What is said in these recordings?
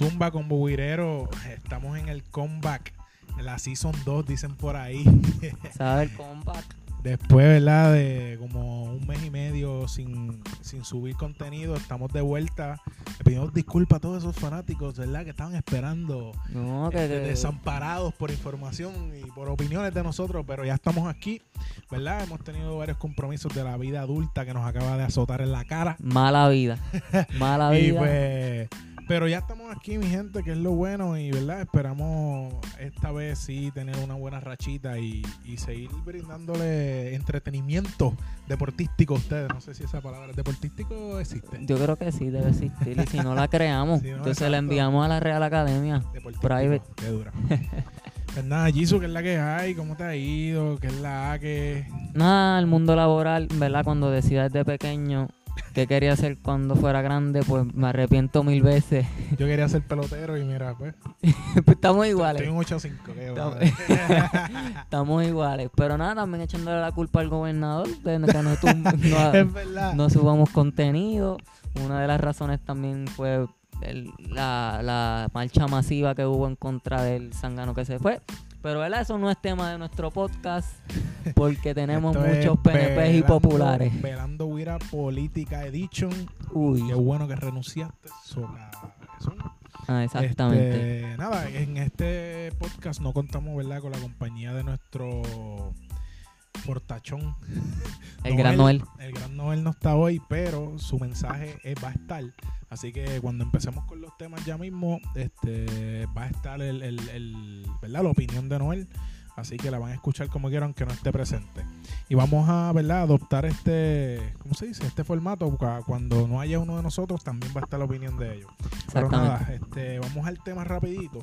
Zumba con Buguirero. Estamos en el comeback. La Season 2, dicen por ahí. ¿Sabes el comeback? Después, ¿verdad? De como un mes y medio sin, sin subir contenido, estamos de vuelta. Le pedimos disculpas a todos esos fanáticos, ¿verdad? Que estaban esperando, No, que, este, que- desamparados por información y por opiniones de nosotros, pero ya estamos aquí, ¿verdad? Hemos tenido varios compromisos de la vida adulta que nos acaba de azotar en la cara. mala vida. Mala Y vida. pues, pero ya estamos aquí, mi gente, que es lo bueno. Y verdad, esperamos esta vez sí tener una buena rachita y, y seguir brindándole entretenimiento deportístico a ustedes. No sé si esa palabra deportístico existe. Yo creo que sí debe existir. Y si no la creamos, Sí, no, entonces la enviamos a la Real Academia. Private. Qué dura. pues nada, Jisoo, ¿qué es la que hay? ¿Cómo te ha ido? ¿Qué es la que? Nada, el mundo laboral, ¿verdad? Cuando decía desde pequeño qué quería hacer cuando fuera grande, pues me arrepiento mil veces. Yo quería ser pelotero y mira, pues. Pues Estamos iguales. Estoy en 8-5. qué Estamos- bueno. Estamos iguales. Pero nada, también echándole la culpa al gobernador de que no, no- no subamos contenido. Una de las razones también fue el- la, la marcha masiva que hubo en contra del Zangano que se fue. Pero ¿verdad? eso no es tema de nuestro podcast porque tenemos Esto muchos PNPs y populares. Velando Huira Política Edition. Uy, Qué bueno que renunciaste. So, cabezón. ah, exactamente. Este, nada, en este podcast no contamos, ¿verdad? Con la compañía de nuestro portachón. el gran Noel. El gran Noel no está hoy, pero su mensaje eh, va a estar. Así que cuando empecemos con los temas ya mismo, este va a estar el, el- el- ¿verdad? la opinión de Noel. Así que la van a escuchar como quieran, aunque no esté presente. Y vamos a, ¿verdad? adoptar este, ¿cómo se dice? Este formato. Cu- Cuando no haya uno de nosotros, también va a estar la opinión de ellos. Pero nada, este, vamos al tema rapidito.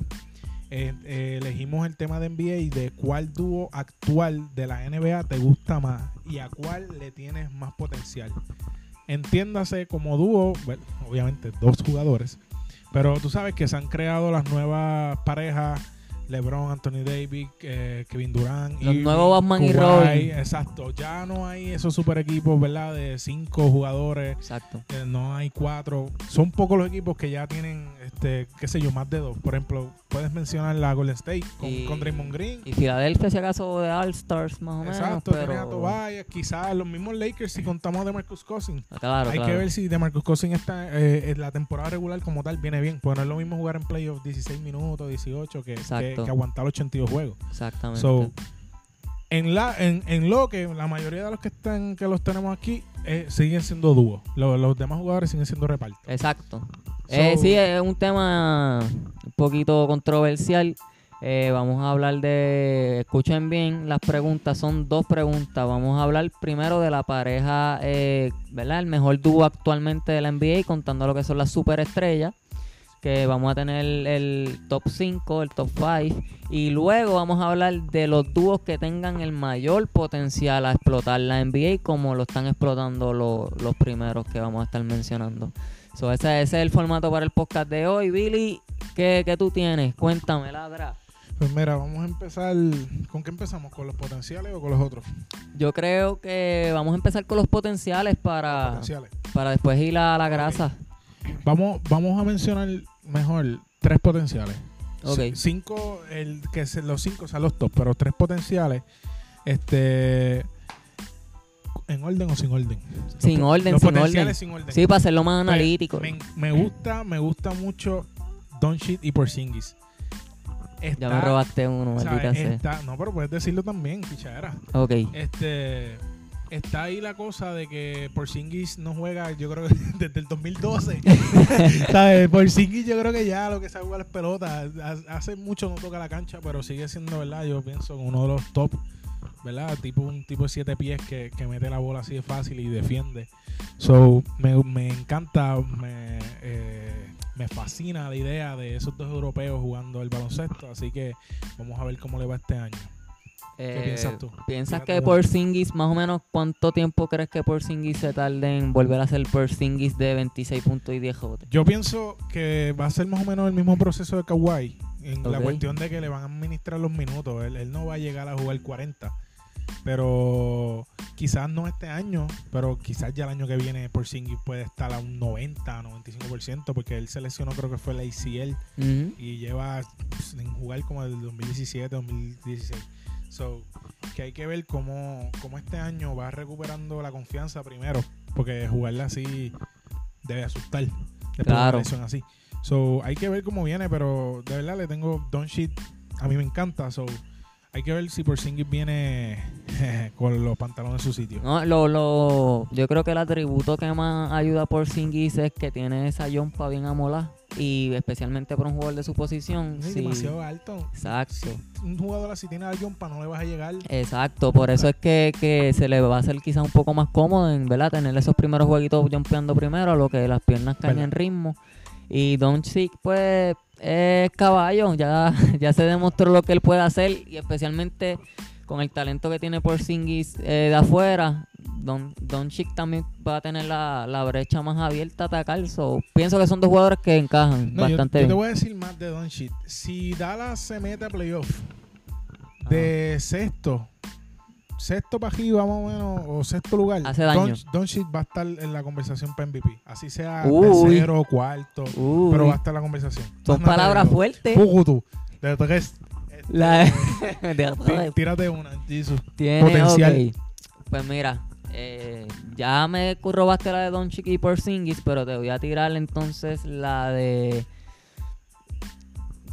Eh, eh, elegimos el tema de NBA y de cuál dúo actual de la NBA te gusta más y a cuál le tienes más potencial. Entiéndase como dúo, bueno, obviamente dos jugadores, pero tú sabes que se han creado las nuevas parejas. LeBron, Anthony Davis, eh, Kevin Durant. Los nuevos Batman y Robin. Exacto. Ya no hay esos super equipos, ¿verdad? De cinco jugadores. Exacto. Eh, no hay cuatro. Son pocos los equipos que ya tienen, este, qué sé yo, más de dos. Por ejemplo, puedes mencionar la Golden State con, Y- con Draymond Green. Y Filadelfia, si acaso, de All Stars, más o menos. Exacto, pero... Tobias, quizás los mismos Lakers si contamos de Marcus Cousins. Claro, hay claro. que ver si de Marcus Cousins está eh, en la temporada regular como tal viene bien. Pues no es lo mismo jugar en playoffs 16 minutos, 18 que, que, que aguantar 82 juegos. Exactamente. So, en, la, en, en lo que la mayoría de los que están que los tenemos aquí eh, siguen siendo dúos. Los, los demás jugadores siguen siendo reparto. Exacto. So- Eh, sí, es un tema un poquito controversial. Eh, vamos a hablar de, escuchen bien, las preguntas son dos preguntas. Vamos a hablar primero de la pareja, eh, ¿verdad? El mejor dúo actualmente de la NBA, contando lo que son las superestrellas. Que vamos a tener el top 5, el top 5. Y luego vamos a hablar de los dúos que tengan el mayor potencial a explotar la NBA, como lo están explotando lo- los primeros que vamos a estar mencionando. So, ese, ese es el formato para el podcast de hoy. Billy, ¿qué, qué tú tienes? Cuéntame, ladra. Pues mira, vamos a empezar. ¿Con qué empezamos? ¿Con los potenciales o con los otros? Yo creo que vamos a empezar con los potenciales para, Potenciales. para después ir a la grasa. Vamos, vamos a mencionar mejor tres potenciales. Ok. C- Cinco, el que se- los cinco son los top, pero tres potenciales. Este. ¿En orden o sin orden? Sin Los- orden, los sin orden. sin orden. Sí, para hacerlo más Pues, analítico. Me, me gusta, me gusta mucho Doncic y Porzingis. Ya me robaste uno, maldita sea. No, pero puedes decirlo también, pichadera. Ok. Este está ahí la cosa de que Porzingis no juega, yo creo que desde el 2012. ¿Sabes? Porzingis yo creo que ya lo que sabe jugar es pelota. Ha- Hace mucho no toca la cancha, pero sigue siendo, ¿verdad? Yo pienso uno de los top, ¿verdad? Tipo un tipo de siete pies que, que mete la bola así de fácil y defiende. So, me, me encanta, me, eh, me fascina la idea de esos dos europeos jugando el baloncesto, así que vamos a ver cómo le va este año. Eh, piensas tú? ¿Piensas que. Porzingis, más o menos, cuánto tiempo crees que Porzingis se tarde en volver a ser Porzingis de 26 puntos y 10 jotes? Yo pienso que va a ser más o menos el mismo proceso de Kawhi. En la cuestión de que le van a administrar los minutos. Él, él no va a llegar a jugar 40. Pero quizás no este año, pero quizás ya el año que viene Porzingis puede estar a un 90, 95%, porque él se lesionó, creo que fue ACL, Ujú. y lleva sin jugar como el 2017, 2016. So, que hay que ver cómo, cómo este año va recuperando la confianza primero, porque jugarla así debe asustar. Después de una Claro. lesión así. So, hay que ver cómo viene, pero de verdad le tengo Don Shit. A mí me encanta. So, hay que ver si Porzingis viene con los pantalones en su sitio. No, lo, lo, yo creo que el atributo que más ayuda por Singis es que tiene esa yompa bien amolada. Y especialmente para un jugador de su posición. Sí, sí. demasiado alto. Exacto. Un jugador así tiene a Jumpa, no le vas a llegar. Exacto, por eso es que, que se le va a hacer quizás un poco más cómodo en ¿verdad? tener esos primeros jueguitos jumpeando primero, a lo que las piernas caen en ritmo. Y Doncic, pues, es caballo, ya, ya se demostró lo que él puede hacer y especialmente con el talento que tiene Porzingis eh, de afuera, Don, Doncic también va a tener la, la brecha más abierta a atacar. So, pienso que son dos jugadores que encajan No, yo, bastante yo te bien. voy a decir más de Don. Si Dallas se mete a playoff de sexto, sexto para arriba más o menos, o sexto lugar, Hace daño. Don, Don va a estar en la conversación para MVP. Así sea Uy. tercero o cuarto, Uy, pero va a estar en la conversación. son palabras fuertes. De tres. La- Tí- Tírate una, Jesus. Tiene, Potencial. ok. Pues mira, eh, ya me robaste la de Don Chiqui y Porzingis, pero te voy a tirar entonces la de...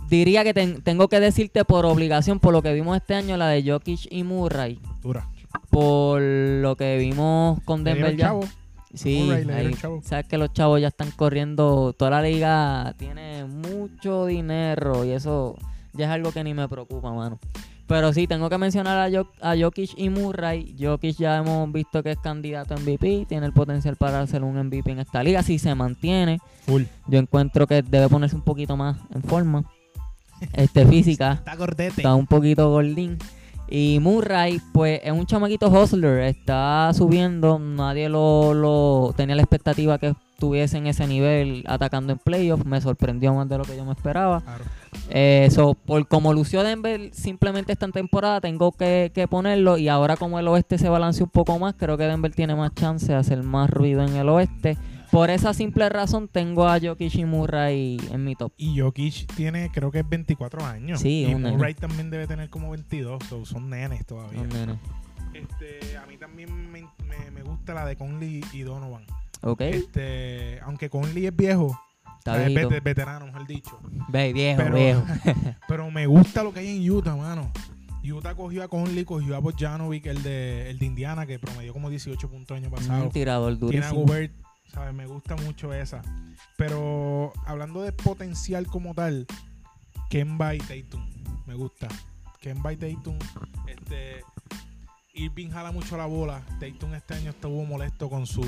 Diría que ten- tengo que decirte por obligación, por lo que vimos este año, la de Jokic y Murray. Dura. Por lo que vimos con Le dieron Denver ya. chavo. Sí, Murray, le dieron ahí, chavo. sabes que los chavos ya están corriendo, toda la liga tiene mucho dinero y eso ya es algo que ni me preocupa, mano. Pero sí, tengo que mencionar a, Jok- a Jokic y Murray. Jokic ya hemos visto que es candidato a MVP, tiene el potencial para ser un MVP en esta liga, si se mantiene. Full. Yo encuentro que debe ponerse un poquito más en forma, este física Está gordete. está un poquito gordín. Y Murray, pues es un chamaquito hustler, está subiendo, nadie lo, lo tenía la expectativa que estuviese en ese nivel atacando en playoffs, me sorprendió más de lo que yo me esperaba. Claro. Eh, so, por como lució Denver simplemente esta temporada, tengo que, que ponerlo y ahora como el oeste se balancea un poco más, creo que Denver tiene más chance de hacer más ruido en el oeste. Por esa simple razón tengo a Jokic y Murray en mi top. Y Jokic tiene, creo que es 24 años. Sí, y nene. Murray también debe tener como 22. so son nenes todavía. Este, a mí también me, me- me gusta la de Conley y Donovan. Ok, Este, aunque Conley es viejo, está o sea, es veterano, mejor dicho. Ve, viejo, Pero, viejo. pero me gusta lo que hay en Utah, mano. Utah cogió a Conley, cogió a Bojanovic, el de, el de Indiana, que promedió como 18 puntos el año pasado. Un tirador Tiene a durísimo. Gobert, ¿sabes? Me gusta mucho esa. Pero hablando de potencial como tal, Kemba y Tatum, me gusta. Kemba y Tatum, este, Irving jala mucho la bola. Tatum este año estuvo molesto con su,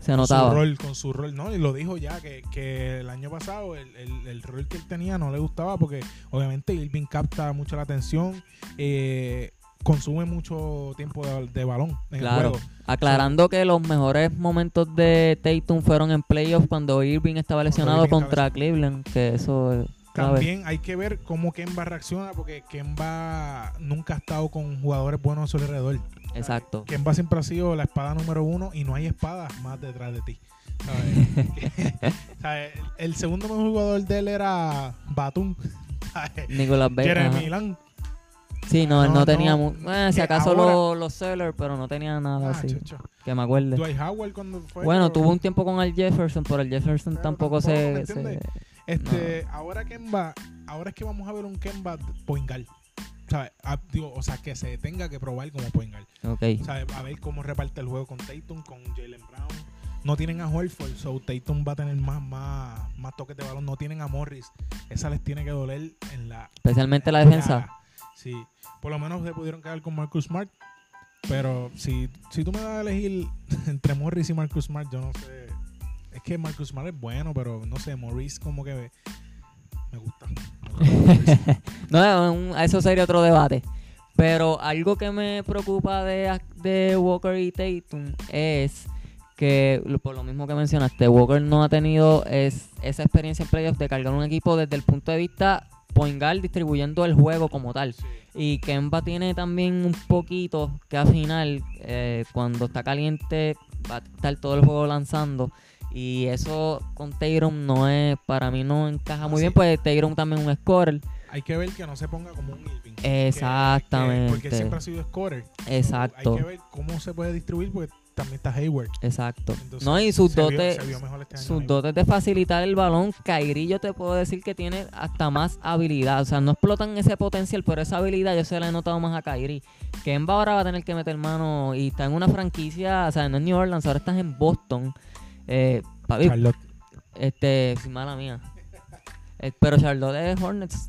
Se con notaba. su rol, con su rol, ¿no? Y lo dijo ya, que, que el año pasado el, el- el rol que él tenía no le gustaba porque obviamente Irving capta mucho la atención, eh, consume mucho tiempo de, de balón en Claro. el juego. Aclarando que los mejores momentos de Tatum fueron en playoffs cuando Irving estaba lesionado Irving estaba contra Cleveland, que eso es clave. También hay que ver cómo Kemba reacciona porque Kemba nunca ha estado con jugadores buenos a su alrededor. Exacto. Kemba siempre ha sido la espada número uno y no hay espada más detrás de ti. ¿Sabes? ¿Sabes? El segundo mejor jugador de él era Batum. ¿sabes? Nicolás Que era. Milán. Sí, no, él No, no tenía... no, eh, si que acaso ahora- los, los Sellers, pero no tenía nada Ah, así. Que me acuerde. Dwight Howard cuando fue. Bueno, pero- tuvo un tiempo con el Jefferson, pero el Jefferson Pero tampoco, tampoco, se... Este, ahora Kemba, ahora es que vamos a ver un Kemba Poingal. ¿Sabes? Ah, digo, o sea, que se tenga que probar como Poingal. Ok. ¿Sabes? A ver cómo reparte el juego con Tatum, con Jalen Brown. No tienen a Horford, so Tatum va a tener más, más, más toques de balón. No tienen a Morris. Esa les tiene que doler en la. Especialmente la en defensa. llaga. Sí. Por lo menos se pudieron quedar con Marcus Smart. Pero si, si tú me das a elegir entre Morris y Marcus Smart, yo no sé. Es que Marcus Smart es bueno, pero no sé, Morris como que me gusta. No, eso sería otro debate. Pero algo que me preocupa de, de Walker y Tatum es que, por lo mismo que mencionaste, Walker no ha tenido es, esa experiencia en playoffs de cargar un equipo desde el punto de vista point guard distribuyendo el juego como tal. Sí. Y Kemba tiene también un poquito que al final, eh, cuando está caliente, va a estar todo el juego lanzando. Y eso con Tayron no es, para mí no encaja muy Sí. bien, pues Tayron también es un scorer. Hay que ver que no se ponga como un Irving. Exactamente. que- porque siempre ha sido scorer. Exacto. Hay que ver cómo se puede distribuir porque también está Hayward. Exacto. Entonces, no, y sus dotes, este sus dotes de facilitar el balón, Kairi yo te puedo decir que tiene hasta más habilidad. O sea, no explotan ese potencial, pero esa habilidad yo se la he notado más a Kairi. Kemba ahora va a tener que meter mano y está en una franquicia, o sea, no es New Orleans, ahora estás en Boston. Eh, papi, Charlotte. este, sí, mala mía. Eh, pero Charlotte es Hornets.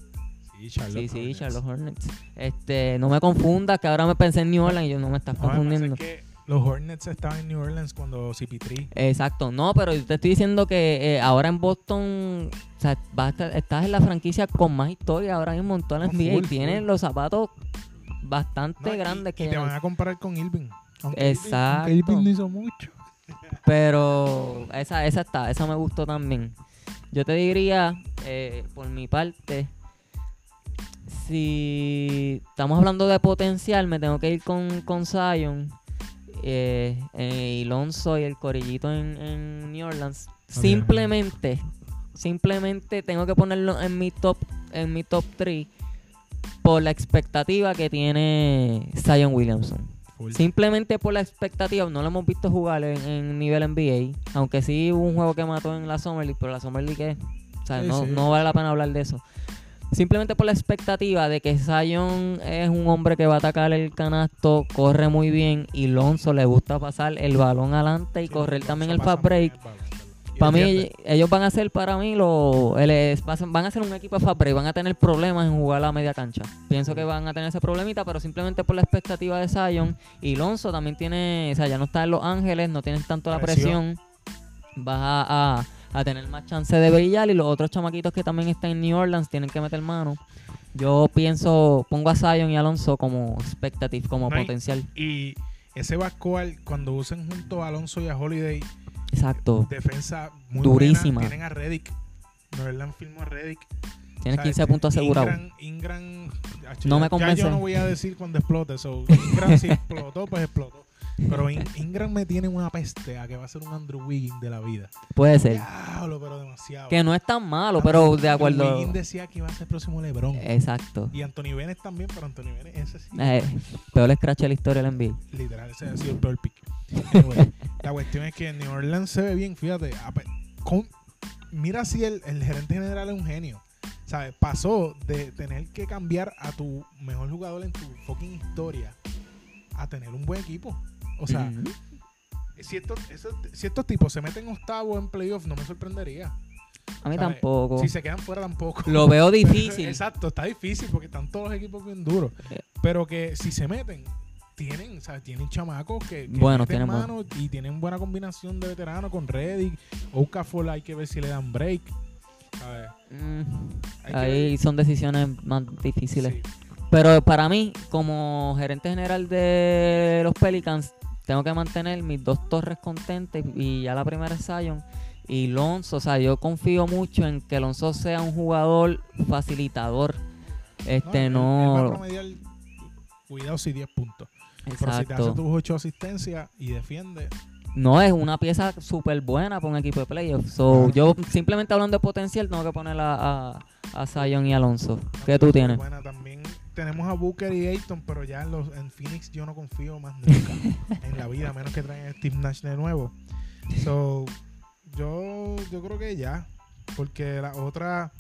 Sí, Charlotte. Sí, sí, Hornets. Charlotte Hornets. Este, no me confundas, que ahora me pensé en New Orleans y yo no me estás No, confundiendo. es que los Hornets estaban en New Orleans cuando CP3. Exacto, no, pero yo te estoy diciendo que eh, ahora en Boston, o sea, vas a estar- estás en la franquicia con más historia ahora mismo en toda la NBA full, y tienes full. los zapatos bastante No, y- grandes y, que te van a comparar con Irving. Aunque Irving- Exacto. aunque Irving no hizo mucho. Pero esa, esa está, esa me gustó también. Yo te diría, eh, por mi parte, si estamos hablando de potencial, me tengo que ir con, con Zion, eh, eh, y Lonzo y el corillito en, en New Orleans. Simplemente, simplemente tengo que ponerlo en mi top, en mi top 3 por la expectativa que tiene Zion Williamson. Full. Simplemente por la expectativa, no lo hemos visto jugar en, en nivel NBA. Aunque sí hubo un juego que mató en la Summer League, pero la Summer League es. O sea, Sí, no, sí. no vale la pena hablar de eso. Simplemente por la expectativa de que Zion es un hombre que va a atacar el canasto, corre muy bien y Lonzo le gusta pasar el balón adelante y Sí, correr también el fast break. Para mí, ellos van a ser para mí lo, van a ser un equipo de fast break, van a tener problemas en jugar a media cancha. Pienso que van a tener ese problemita, pero simplemente por la expectativa de Zion. Y Lonzo también tiene, o sea, ya no está en Los Ángeles, no tienes tanto la Presión. presión. Vas a, a- a tener más chance de brillar. Y los otros chamaquitos que también están en New Orleans tienen que meter mano. Yo pienso, pongo a Zion y Alonso como expectative, como No potencial. Y ese backcourt, cuando usen junto a Alonso y a Holiday, Exacto. defensa muy Durísima. buena. Tienen a Reddick. Noreland firmó a Reddick. Tienes O sea, 15 este, puntos asegurados. Ingram, Ingram- No ya- me Ya convence. yo no voy a decir cuando explote. So, Ingram si explotó, pues explotó. Pero In- Ingram me tiene una peste a que va a ser un Andrew Wiggins de la vida. Puede ser. Diablo, pero demasiado. Que no es tan malo, pero de Andrew acuerdo. Wiggins decía que iba a ser el próximo LeBron. Exacto. Y Anthony Bennett también, pero Anthony Bennett, ese sí. Eh, peor scratch de la historia del NBA. Literal, ese ha sido el peor pick. Anyway, la cuestión es que New Orleans se ve bien, fíjate. con- mira si el, el gerente general es un genio. ¿Sabes? Pasó de tener que cambiar a tu mejor jugador en tu fucking historia a tener un buen equipo. O sea, si, estos, si estos tipos se meten octavo en playoff, no me sorprendería. a mí ¿sabes? tampoco. Si se quedan fuera, tampoco. Lo veo difícil. Exacto, está difícil porque están todos los equipos bien duros. Eh. Pero que si se meten, tienen, ¿sabes? Tienen chamacos que, que Bueno, meten tienen mano y tienen buena combinación de veteranos con Reddick. Okafor hay que ver si le dan break. ¿sabes? Mm, ahí son decisiones más difíciles. Sí. Pero para mí, como gerente general de los Pelicans, tengo que mantener mis dos torres contentes y ya la primera es Zion y Lonzo. O sea, yo confío mucho en que Lonzo sea un jugador facilitador. Este él- él va a no. promediar, cuidado si 10 puntos. Pero si te hace Exacto. tus 8 asistencias y defiende, No es una pieza súper buena para un equipo de playoffs. So, Ajá. yo simplemente hablando de potencial, tengo que poner a, a, a Zion y Alonso. ¿Qué tú tienes? Buena, tenemos a Booker y Ayton, pero ya en, los, en Phoenix yo no confío más nunca en la vida, a menos que traigan a Steve Nash de nuevo. So, yo, yo creo que ya, porque la otra,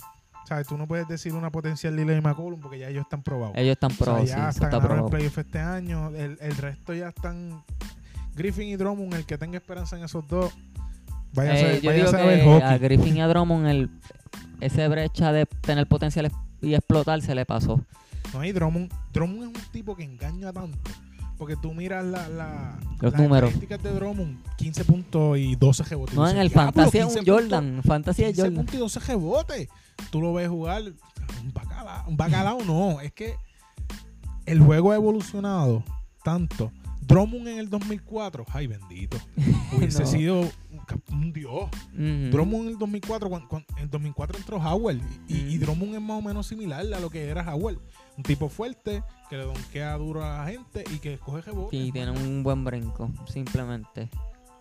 ¿sabes? Tú no puedes decir una potencial Lillard y McCollum porque ya ellos están probados. Ellos están O sea, probados, ya sí, hasta está probado. playoff este año. El, el resto ya están. Griffin y Drummond, el que tenga esperanza en esos dos. Vaya Eh, a ver que hockey. a Griffin y a Drummond el, ese brecha de tener potencial y explotar se le pasó. No hay Drummond. Drummond es un tipo que engaña tanto. Porque tú miras la, la, Los las números. estadísticas de Drummond: 15 puntos y 12 rebotes. No, en el "Diablo, fantasy es 15 un Jordan. Fantasy es 15 Jordan. puntos y 12 rebotes. Tú lo ves jugar. Un bacalao, un bacalao no. Es que el juego ha evolucionado tanto. Drummond en el 2004, ay bendito. Hubiese No. sido un dios. Ujú. Drummond en el 2004, cuan- cuan- en 2004 entró Howard y, y Ujú. Drummond es más o menos similar a lo que era Howard. Un tipo fuerte, que le donkea duro a la gente y que coge rebote. Y tiene un buen brinco, simplemente.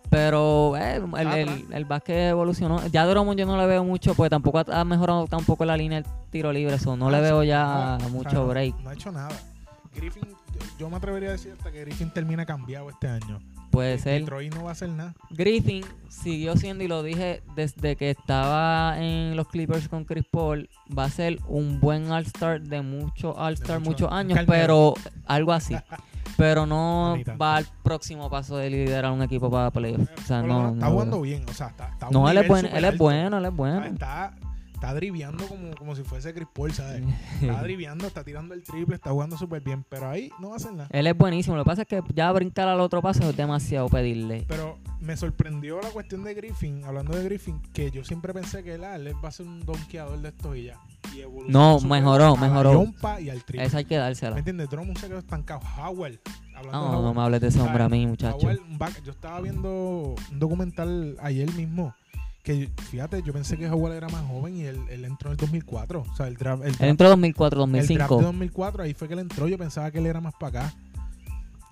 Pero eh, el, Está el, básquet evolucionó. Ya Drummond yo no le veo mucho, pues tampoco ha, mejorado tampoco la línea del tiro libre. Eso no le Ah, veo sí, ya nada, o sea, mucho no- break. No ha hecho nada. Griffin, yo me atrevería a decir hasta que Griffin termina cambiado este año. Puede ser. Detroit no va a hacer nada. Griffin siguió siendo, y lo dije desde que estaba en los Clippers con Chris Paul, va a ser un buen All-Star de muchos All-Star, mucho- muchos años, pero algo así. Pero no va al próximo paso de liderar un equipo para playoffs. O sea, no, menos está no, jugando bien. O sea, está, no, él es, súper él es bueno, él es bueno. Está, está driviando como, como si fuese Chris Paul, ¿sabes? Está driviando, está tirando el triple, está jugando súper bien. Pero ahí no va a hacer nada. Él es buenísimo. Lo que pasa es que ya brincar al otro paso es demasiado pedirle. Pero me sorprendió la cuestión de Griffin, hablando de Griffin, que yo siempre pensé que él, él va a ser un donkeador de estos y ya. Y No, mejoró, la mejoró. yompa y al triple. Esa hay que dársela. ¿Me entiendes? Drummond se quedó estancado. Hablando de No, no me hables de ese hombre a mí, muchacho. Back- yo estaba viendo un documental ayer mismo que, fíjate, yo pensé que Howard era más joven y él, él entró en el 2004. O sea, el draft, el Él draft, entró 2004, el draft de 2005. 2004, ahí fue que él entró. Yo pensaba que él era más para acá.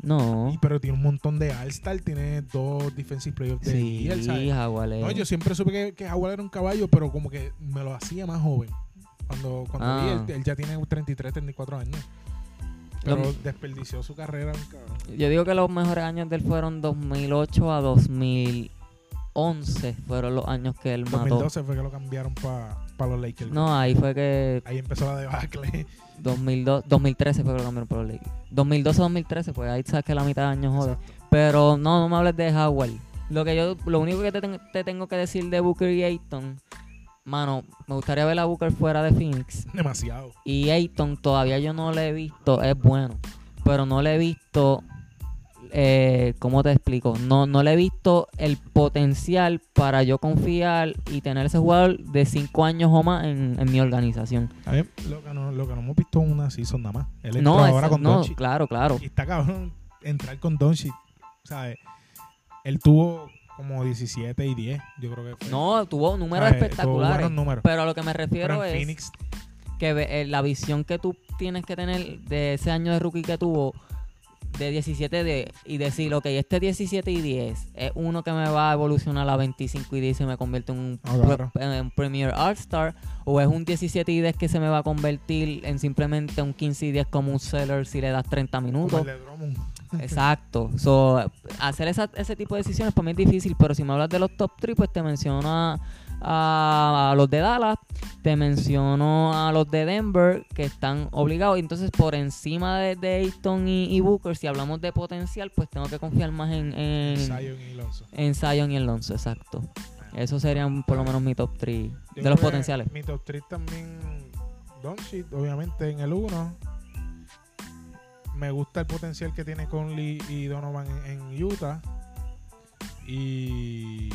No. Y- pero tiene un montón de All-Star, tiene dos Defensive Players the Sí, Year, ¿sabes? Jaguar. No, yo siempre supe que, que Howard era un caballo, pero como que me lo hacía más joven. Cuando, cuando Ah. vi, él, él ya tiene 33, 34 años. Lo- Pero desperdició su carrera, un cabrón. Yo digo que los mejores años de él fueron 2008 a 2011. Fueron los años que él mató. 2012 fue que lo cambiaron para los Lakers. No, ahí fue que Ahí empezó la debacle. 2002, 2013 fue que lo cambiaron por los Lakers. 2012-2013, pues ahí sabes que la mitad de años jode. Pero no, no me hables de Howard. Lo que yo, lo único que te, ten- te tengo que decir de Booker y Ayton, mano, me gustaría ver a Booker fuera de Phoenix. Demasiado. Y Ayton todavía yo no le he visto, es bueno, pero no le he visto, eh, ¿cómo te explico? No, no le he visto el potencial para yo confiar y tener ese jugador de 5 años o más en, en mi organización. A mí, lo, que no, lo que no hemos visto es una season nada más. Él No, ahora con no claro, claro. Y está cabrón entrar con Doncic. ¿Sabes? Él tuvo como 17 y 10, yo creo que fue. No, tuvo números espectaculares. números. Pero a lo que me refiero Pero en es Phoenix, que eh, la visión que tú tienes que tener de ese año de rookie que tuvo de 17 de, y decir, ok, este 17 y 10 es uno que me va a evolucionar a 25 y 10 y se me convierte en un, Ah, claro. pre- en Premier All-Star, o es un 17 y 10 que se me va a convertir en simplemente un 15 y 10 como un seller si le das 30 como minutos. Exacto. So, hacer esa- ese tipo de decisiones para mí es difícil, pero si me hablas de los top 3, pues te menciono a, los de Dallas, te menciono a los de Denver, que están obligados. Entonces, por encima de, de Ayton y, y Booker, si hablamos de potencial, pues tengo que confiar más en, en, Zion y Lonzo. en Zion y Alonso, exacto. Esos serían por lo menos mi top 3 Yo de los potenciales. Mi top 3 también. Doncic, obviamente, en el 1. Me gusta el potencial que tiene Conley y Donovan en, en Utah. Y.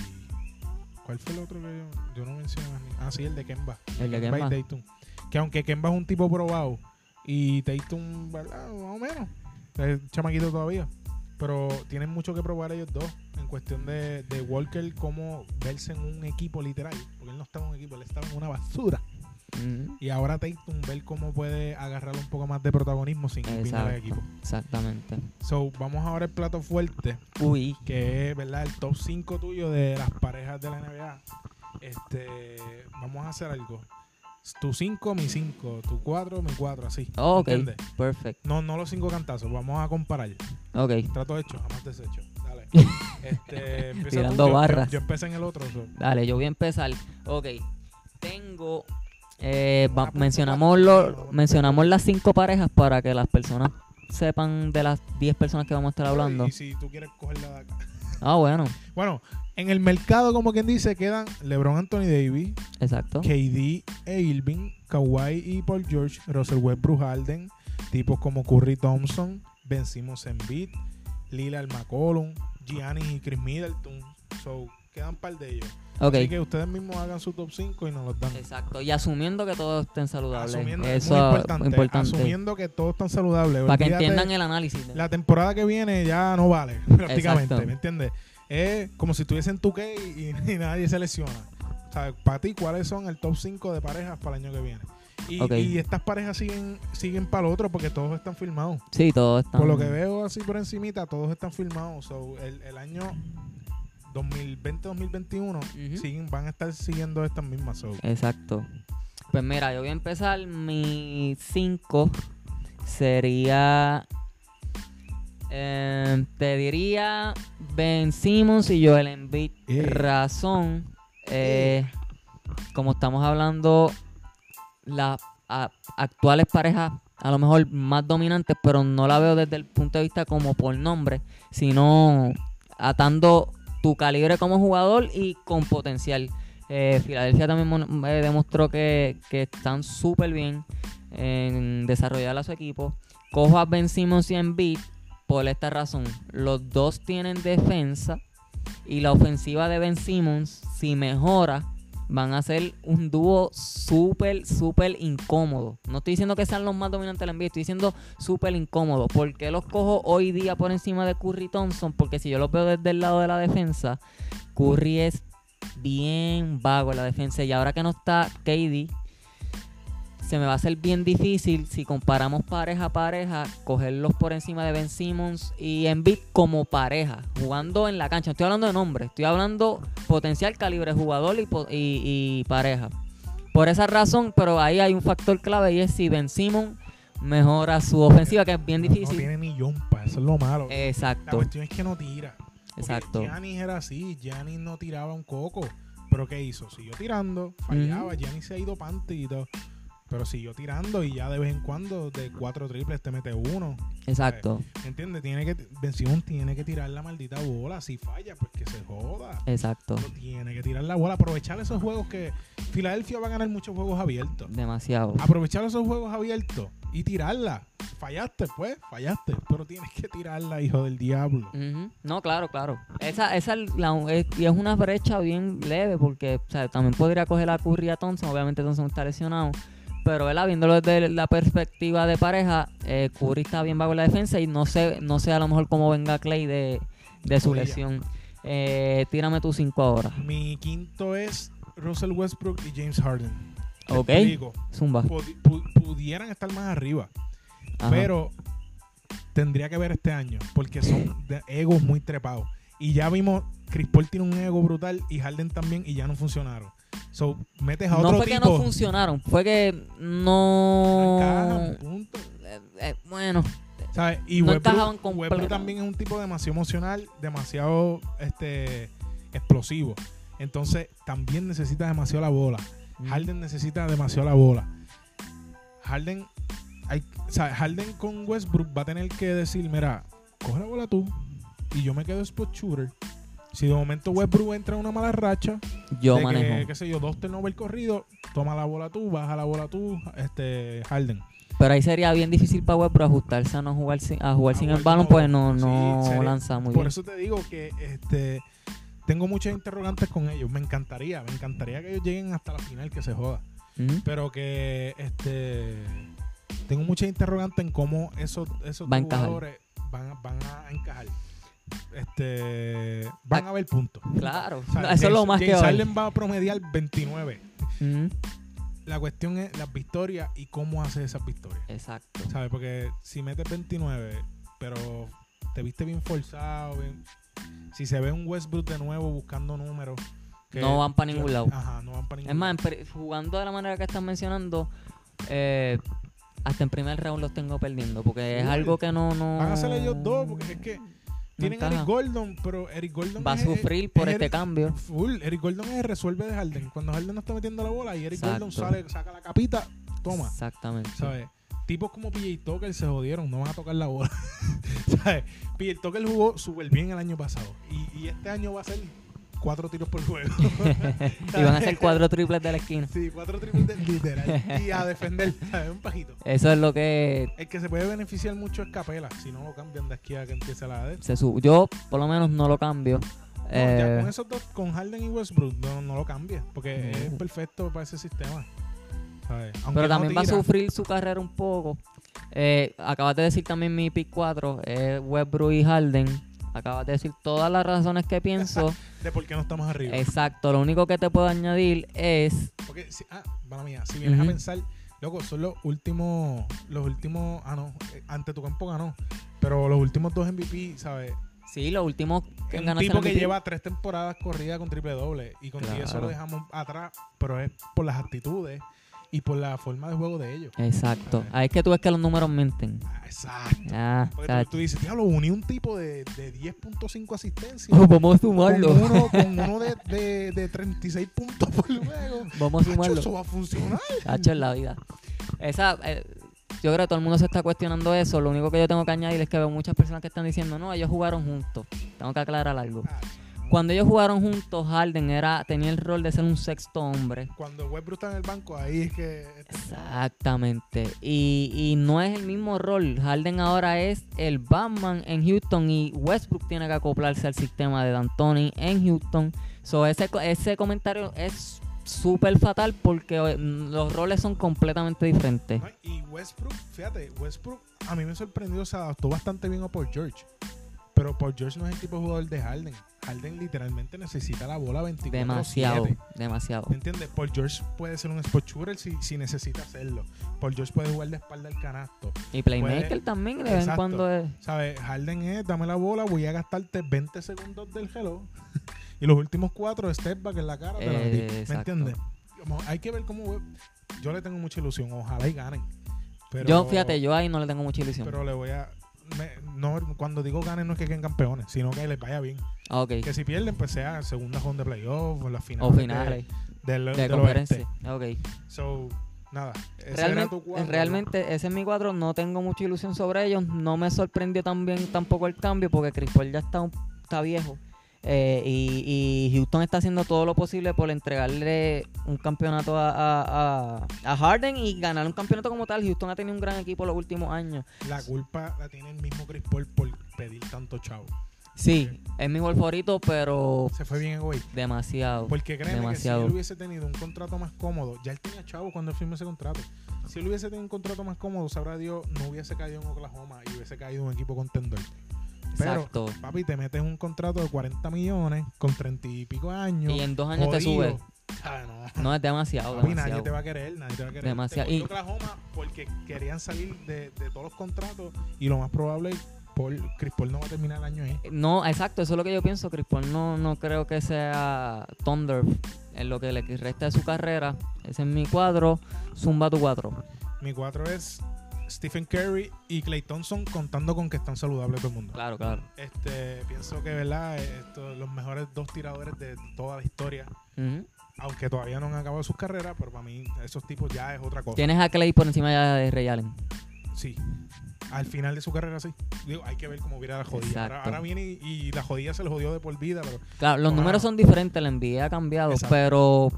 ¿Cuál fue el otro que yo, yo no mencioné más? ni- Ah, sí, el de Kemba. El de Kemba y Kemba. Tatum. Que aunque Kemba es un tipo probado y Tatum, ¿verdad? Más o menos. Es chamaquito todavía. Pero tienen mucho que probar ellos dos en cuestión de, de Walker, cómo verse en un equipo literal. Porque él no estaba en un equipo, él estaba en una basura. Mm, Y ahora Tatum, ver cómo puede agarrar un poco más de protagonismo sin el exacto, equipo. exactamente. So, vamos ahora al plato fuerte, Uy, que es ¿verdad? el top 5 tuyo de las parejas de la NBA. Este, vamos a hacer algo. Tu 5, mi 5, tu 4, mi 4, así. ok, ¿Entiendes? perfecto. No, no los cinco cantazos, vamos a comparar. Ok, Trato hecho, jamás deshecho. Dale. Este, empieza tú. Tirando Yo- yo- barras. Yo, empecé en el otro. so. Dale, yo voy a empezar. Ok, tengo. Eh, va- mencionamos, lo- mencionamos las cinco parejas para que las personas sepan de las 10 personas que vamos a estar hablando. Y si tú quieres cogerla de acá. Ah, bueno, Bueno, en el mercado, como quien dice, quedan LeBron Anthony Davis, exacto. KD e Irving, Kawhi y Paul George, Russell Westbrook Harden, tipos como Curry Thompson, Ben Simmons Embiid, Lillard McCollum, Giannis y Chris Middleton. So, quedan un par de ellos. Ok, Así que ustedes mismos hagan su top 5 y nos los dan. exacto. Y asumiendo que todos estén saludables. Asumiendo, es Eso muy es importante, importante. Asumiendo que todos están saludables. para que entiendan el análisis. La temporada que viene ya no vale, prácticamente, Exacto. ¿me entiendes? es como si estuviese en tu y, y nadie se lesiona. O sea, para ti, ¿cuáles son el top 5 de parejas para el año que viene? Y, estas parejas siguen siguen para el otro porque todos están filmados. Sí, todo está. Por lo que veo así por encimita, todos están filmados. So, el, el año 2020-2021 Ujú. siguen, van a estar siguiendo estas mismas. So, Exacto. Pues mira, yo voy a empezar. Mi 5 sería. eh, te diría Ben Simmons y Joel Embiid. Eh. Razón. eh, como estamos hablando, las a- actuales parejas a lo mejor más dominantes, pero no la veo desde el punto de vista como por nombre, sino atando tu calibre como jugador y con potencial. Eh, Filadelfia también eh, demostró que, están súper bien en desarrollar a su equipo. Cojo a Ben Simmons y Embiid por esta razón. Los dos tienen defensa y la ofensiva de Ben Simmons, si mejora, van a ser un dúo súper, súper incómodo. No estoy diciendo que sean los más dominantes del NBA, estoy diciendo súper incómodo. ¿Por qué los cojo hoy día por encima de Curry Thompson? Porque si yo los veo desde el lado de la defensa, Curry es bien vago en la defensa. Y ahora que no está KD, se me va a hacer bien difícil si comparamos pareja a pareja, cogerlos por encima de Ben Simmons y Embiid como pareja, jugando en la cancha. No estoy hablando de nombre, estoy hablando potencial calibre jugador y, y- y pareja. Por esa razón, pero ahí hay un factor clave y es si Ben Simmons mejora su ofensiva, que es bien difícil. No tiene ni yompa, eso es lo malo. La Exacto, cuestión es que no tira. Exacto. Giannis era así, Giannis no tiraba un coco. Pero ¿qué hizo? Siguió tirando, fallaba, Giannis se ha ido todo. Pero siguió tirando y ya de vez en cuando de cuatro triples te mete uno. Exacto, ¿Entiendes? Tiene que, Ben tiene que tirar la maldita bola. Si falla, pues que se joda. exacto. No tiene que tirar la bola. Aprovechar esos juegos que Filadelfia va a ganar muchos juegos abiertos. Demasiado. Aprovechar esos juegos abiertos y tirarla. Fallaste, pues, fallaste. Pero tienes que tirarla, hijo del diablo. Ujú. No, claro, claro. Esa, esa es la- es, y es una brecha bien leve porque o sea, también podría coger a Curry a Thompson. Obviamente Thompson está lesionado. Pero ¿verdad? viéndolo desde la perspectiva de pareja, eh, Curry está bien bajo la defensa y no sé, no sé a lo mejor cómo venga Clay de, de su Oye. lesión. Eh, tírame tus cinco ahora. Mi quinto es Russell Westbrook y James Harden. Te Ok. explico. Zumba. Pudi- pu- pudieran estar más arriba, Ajá. pero tendría que ver este año, porque son de egos muy trepados. Y ya vimos, Chris Paul tiene un ego brutal y Harden también, y ya no funcionaron. So, metes a otro no fue que no funcionaron, fue que no. encajan, punto. Eh, eh, bueno, ¿Sabes? Y No encajaban completo. También es un tipo demasiado emocional, demasiado este explosivo. Entonces, también necesita demasiado la bola. Harden necesita demasiado la bola. Harden, hay, o sea, Harden con Westbrook va a tener que decir, mira, coge la bola tú y yo me quedo spot shooter. Si de momento Westbrook entra en una mala racha, yo de manejo. que, qué sé yo, dos turnovers corrido, toma la bola tú, baja la bola tú, este Harden. Pero ahí sería bien difícil para Westbrook ajustarse a no jugar sin, a jugar A sin el balón, pues no, no sí, lanza muy Por bien. eso te digo que este tengo muchas interrogantes con ellos. Me encantaría, me encantaría que ellos lleguen hasta la final, que se joda. Pero que este tengo muchas interrogantes en cómo esos, esos Va jugadores van a encajar. Este van a haber puntos. Claro, O sea, no, eso es lo más que James vale. Harden va a promediar 29. Ujú. La cuestión es las victorias y cómo hace esas victorias. Exacto. ¿Sabes? Porque si metes 29, pero te viste bien forzado, bien- si se ve un Westbrook de nuevo buscando números. que- No van pa' ningún lado. Ajá, no van para ningún Es más, en jugando de la manera que están mencionando, eh, hasta en primer round los tengo perdiendo, porque es algo que no... no Van a ser ellos dos, porque es que tienen a. Eric Gordon, pero Eric Gordon Va a es- sufrir por es este Eric- cambio. Full, Eric Gordon es el resuelve de Harden. Cuando Harden no está metiendo la bola y Eric Gordon sale, saca la capita, toma. Exactamente. ¿Sabes? Tipos como PJ Tucker se jodieron, no van a tocar la bola. ¿Sabes? PJ Tucker jugó súper bien el año pasado. Y, y este año va a ser cuatro tiros por juego. y van a ser cuatro triples de la esquina. Sí, cuatro triples de literal. y a defender, ¿sabes? Un pajito. Eso es lo que El que se puede beneficiar mucho es Capela. Si no lo cambian de aquí a que empiece la AD. se sube. Yo, por lo menos, no lo cambio. No, ya Eh, con esos dos, con Harden y Westbrook, no, no lo cambies. Porque es perfecto para ese sistema. pero no también va a sufrir su carrera un poco. Eh, acabas de decir también mi pick 4, es Westbrook y Harden. Acabas de decir todas las razones que pienso. de por qué no estamos arriba. Exacto, lo único que te puedo añadir es... Porque, si, ah, para mía, si vienes Ujú. a pensar, loco, son los últimos, los últimos, ah, no, eh, ante tu campo ganó, pero los últimos dos MVP, ¿sabes? Sí, lo último que un tipo que lleva tres temporadas corridas con triple doble y con eso Claro. lo dejamos atrás, pero es por las actitudes y por la forma de juego de ellos. Exacto. Ahí es que tú ves que los números mienten. Ah, exacto. Ah, Porque o sea, tú, tú dices, diablo, uní un tipo de, de 10.5 asistencias. vamos a Con sumarlo. uno, con uno de, de, de 36 puntos por juego. Vamos a sumarlo. eso va a funcionar. Hacho en la vida. Esa, eh, yo creo que todo el mundo se está cuestionando eso. Lo único que yo tengo que añadir es que veo muchas personas que están diciendo, no, ellos jugaron juntos. Tengo que aclarar algo. Ah, Cuando ellos jugaron juntos, Harden era, tenía el rol de ser un sexto hombre. Cuando Westbrook está en el banco, ahí es que... Exactamente. Y, y no es el mismo rol. Harden ahora es el Batman en Houston y Westbrook tiene que acoplarse al sistema de D'Antoni en Houston. So, ese, ese comentario es súper fatal porque eh, los roles son completamente diferentes. Y Westbrook, fíjate, Westbrook a mí me sorprendió, se adaptó bastante bien a Paul George. Pero Paul George no es el tipo de jugador de Harden. Harden literalmente necesita la bola 24 Demasiado, demasiado. ¿Me entiendes? Paul George puede ser un spot shooter si, si necesita hacerlo. Paul George puede jugar de espalda al canasto. Y Playmaker Puede- también de vez en cuando es... ¿Sabes? Harden es, dame la bola, voy a gastarte 20 segundos del reloj. y los últimos cuatro, step back en la cara, te. Eh, ¿Me exacto. entiendes? Como hay que ver cómo... Yo le tengo mucha ilusión. Ojalá y ganen. Pero, yo, fíjate, yo ahí no le tengo mucha ilusión. Pero le voy a... me- no, cuando digo ganen no es que queden campeones, sino que les vaya bien. Ah. Que si pierden, pues sea segunda ronda de playoff o las O finales. de- del, de del conferencia. Ok. So, nada. ese Realmente, tu cuadro. realmente ese es mi cuadro, no tengo mucha ilusión sobre ellos, no me sorprendió también tampoco el cambio porque Chris Paul ya está, está viejo eh, y, y Houston está haciendo todo lo posible por entregarle un campeonato a, a- a- a Harden y ganar un campeonato como tal. Houston ha tenido un gran equipo los últimos años. La culpa la tiene el mismo Chris Paul por pedir tanto chavo. Sí, es mi gol favorito, pero Se fue bien egoísta. demasiado. Porque créeme Demasiado. que si él hubiese tenido un contrato más cómodo, ya él tenía chavo cuando él firmó ese contrato. Si él hubiese tenido un contrato más cómodo, sabrá Dios, no hubiese caído en Oklahoma y hubiese caído en un equipo contendor. Pero, Exacto. papi, te metes un contrato de 40 millones con 30 y pico años. Y en dos años te jodido. sube. Ah, no. No, es demasiado, Papi, nadie te va a querer, nadie te va a querer. Demasiado. Te Y- Oklahoma porque querían salir de, de todos los contratos y lo más probable, Paul, Chris Paul no va a terminar el año ahí. No, exacto, eso es lo que yo pienso. Chris Paul no, no creo que sea Thunder en lo que le resta de su carrera. Ese es mi cuadro. Zumba tu cuatro. Mi cuatro es Stephen Curry y Clay Thompson contando con que están saludables todo el mundo. Claro, claro. Este, pienso que verdad, esto, los mejores dos tiradores de toda la historia, aunque todavía no han acabado sus carreras, pero para mí esos tipos ya es otra cosa. Tienes a Clay por encima de Ray Allen. Sí. Al final de su carrera sí. Digo, hay que ver cómo viera la jodilla. Ahora, ahora viene y, y la jodilla se le jodió de por vida, pero, Claro, los números son diferentes, la NBA ha cambiado, Exacto. pero,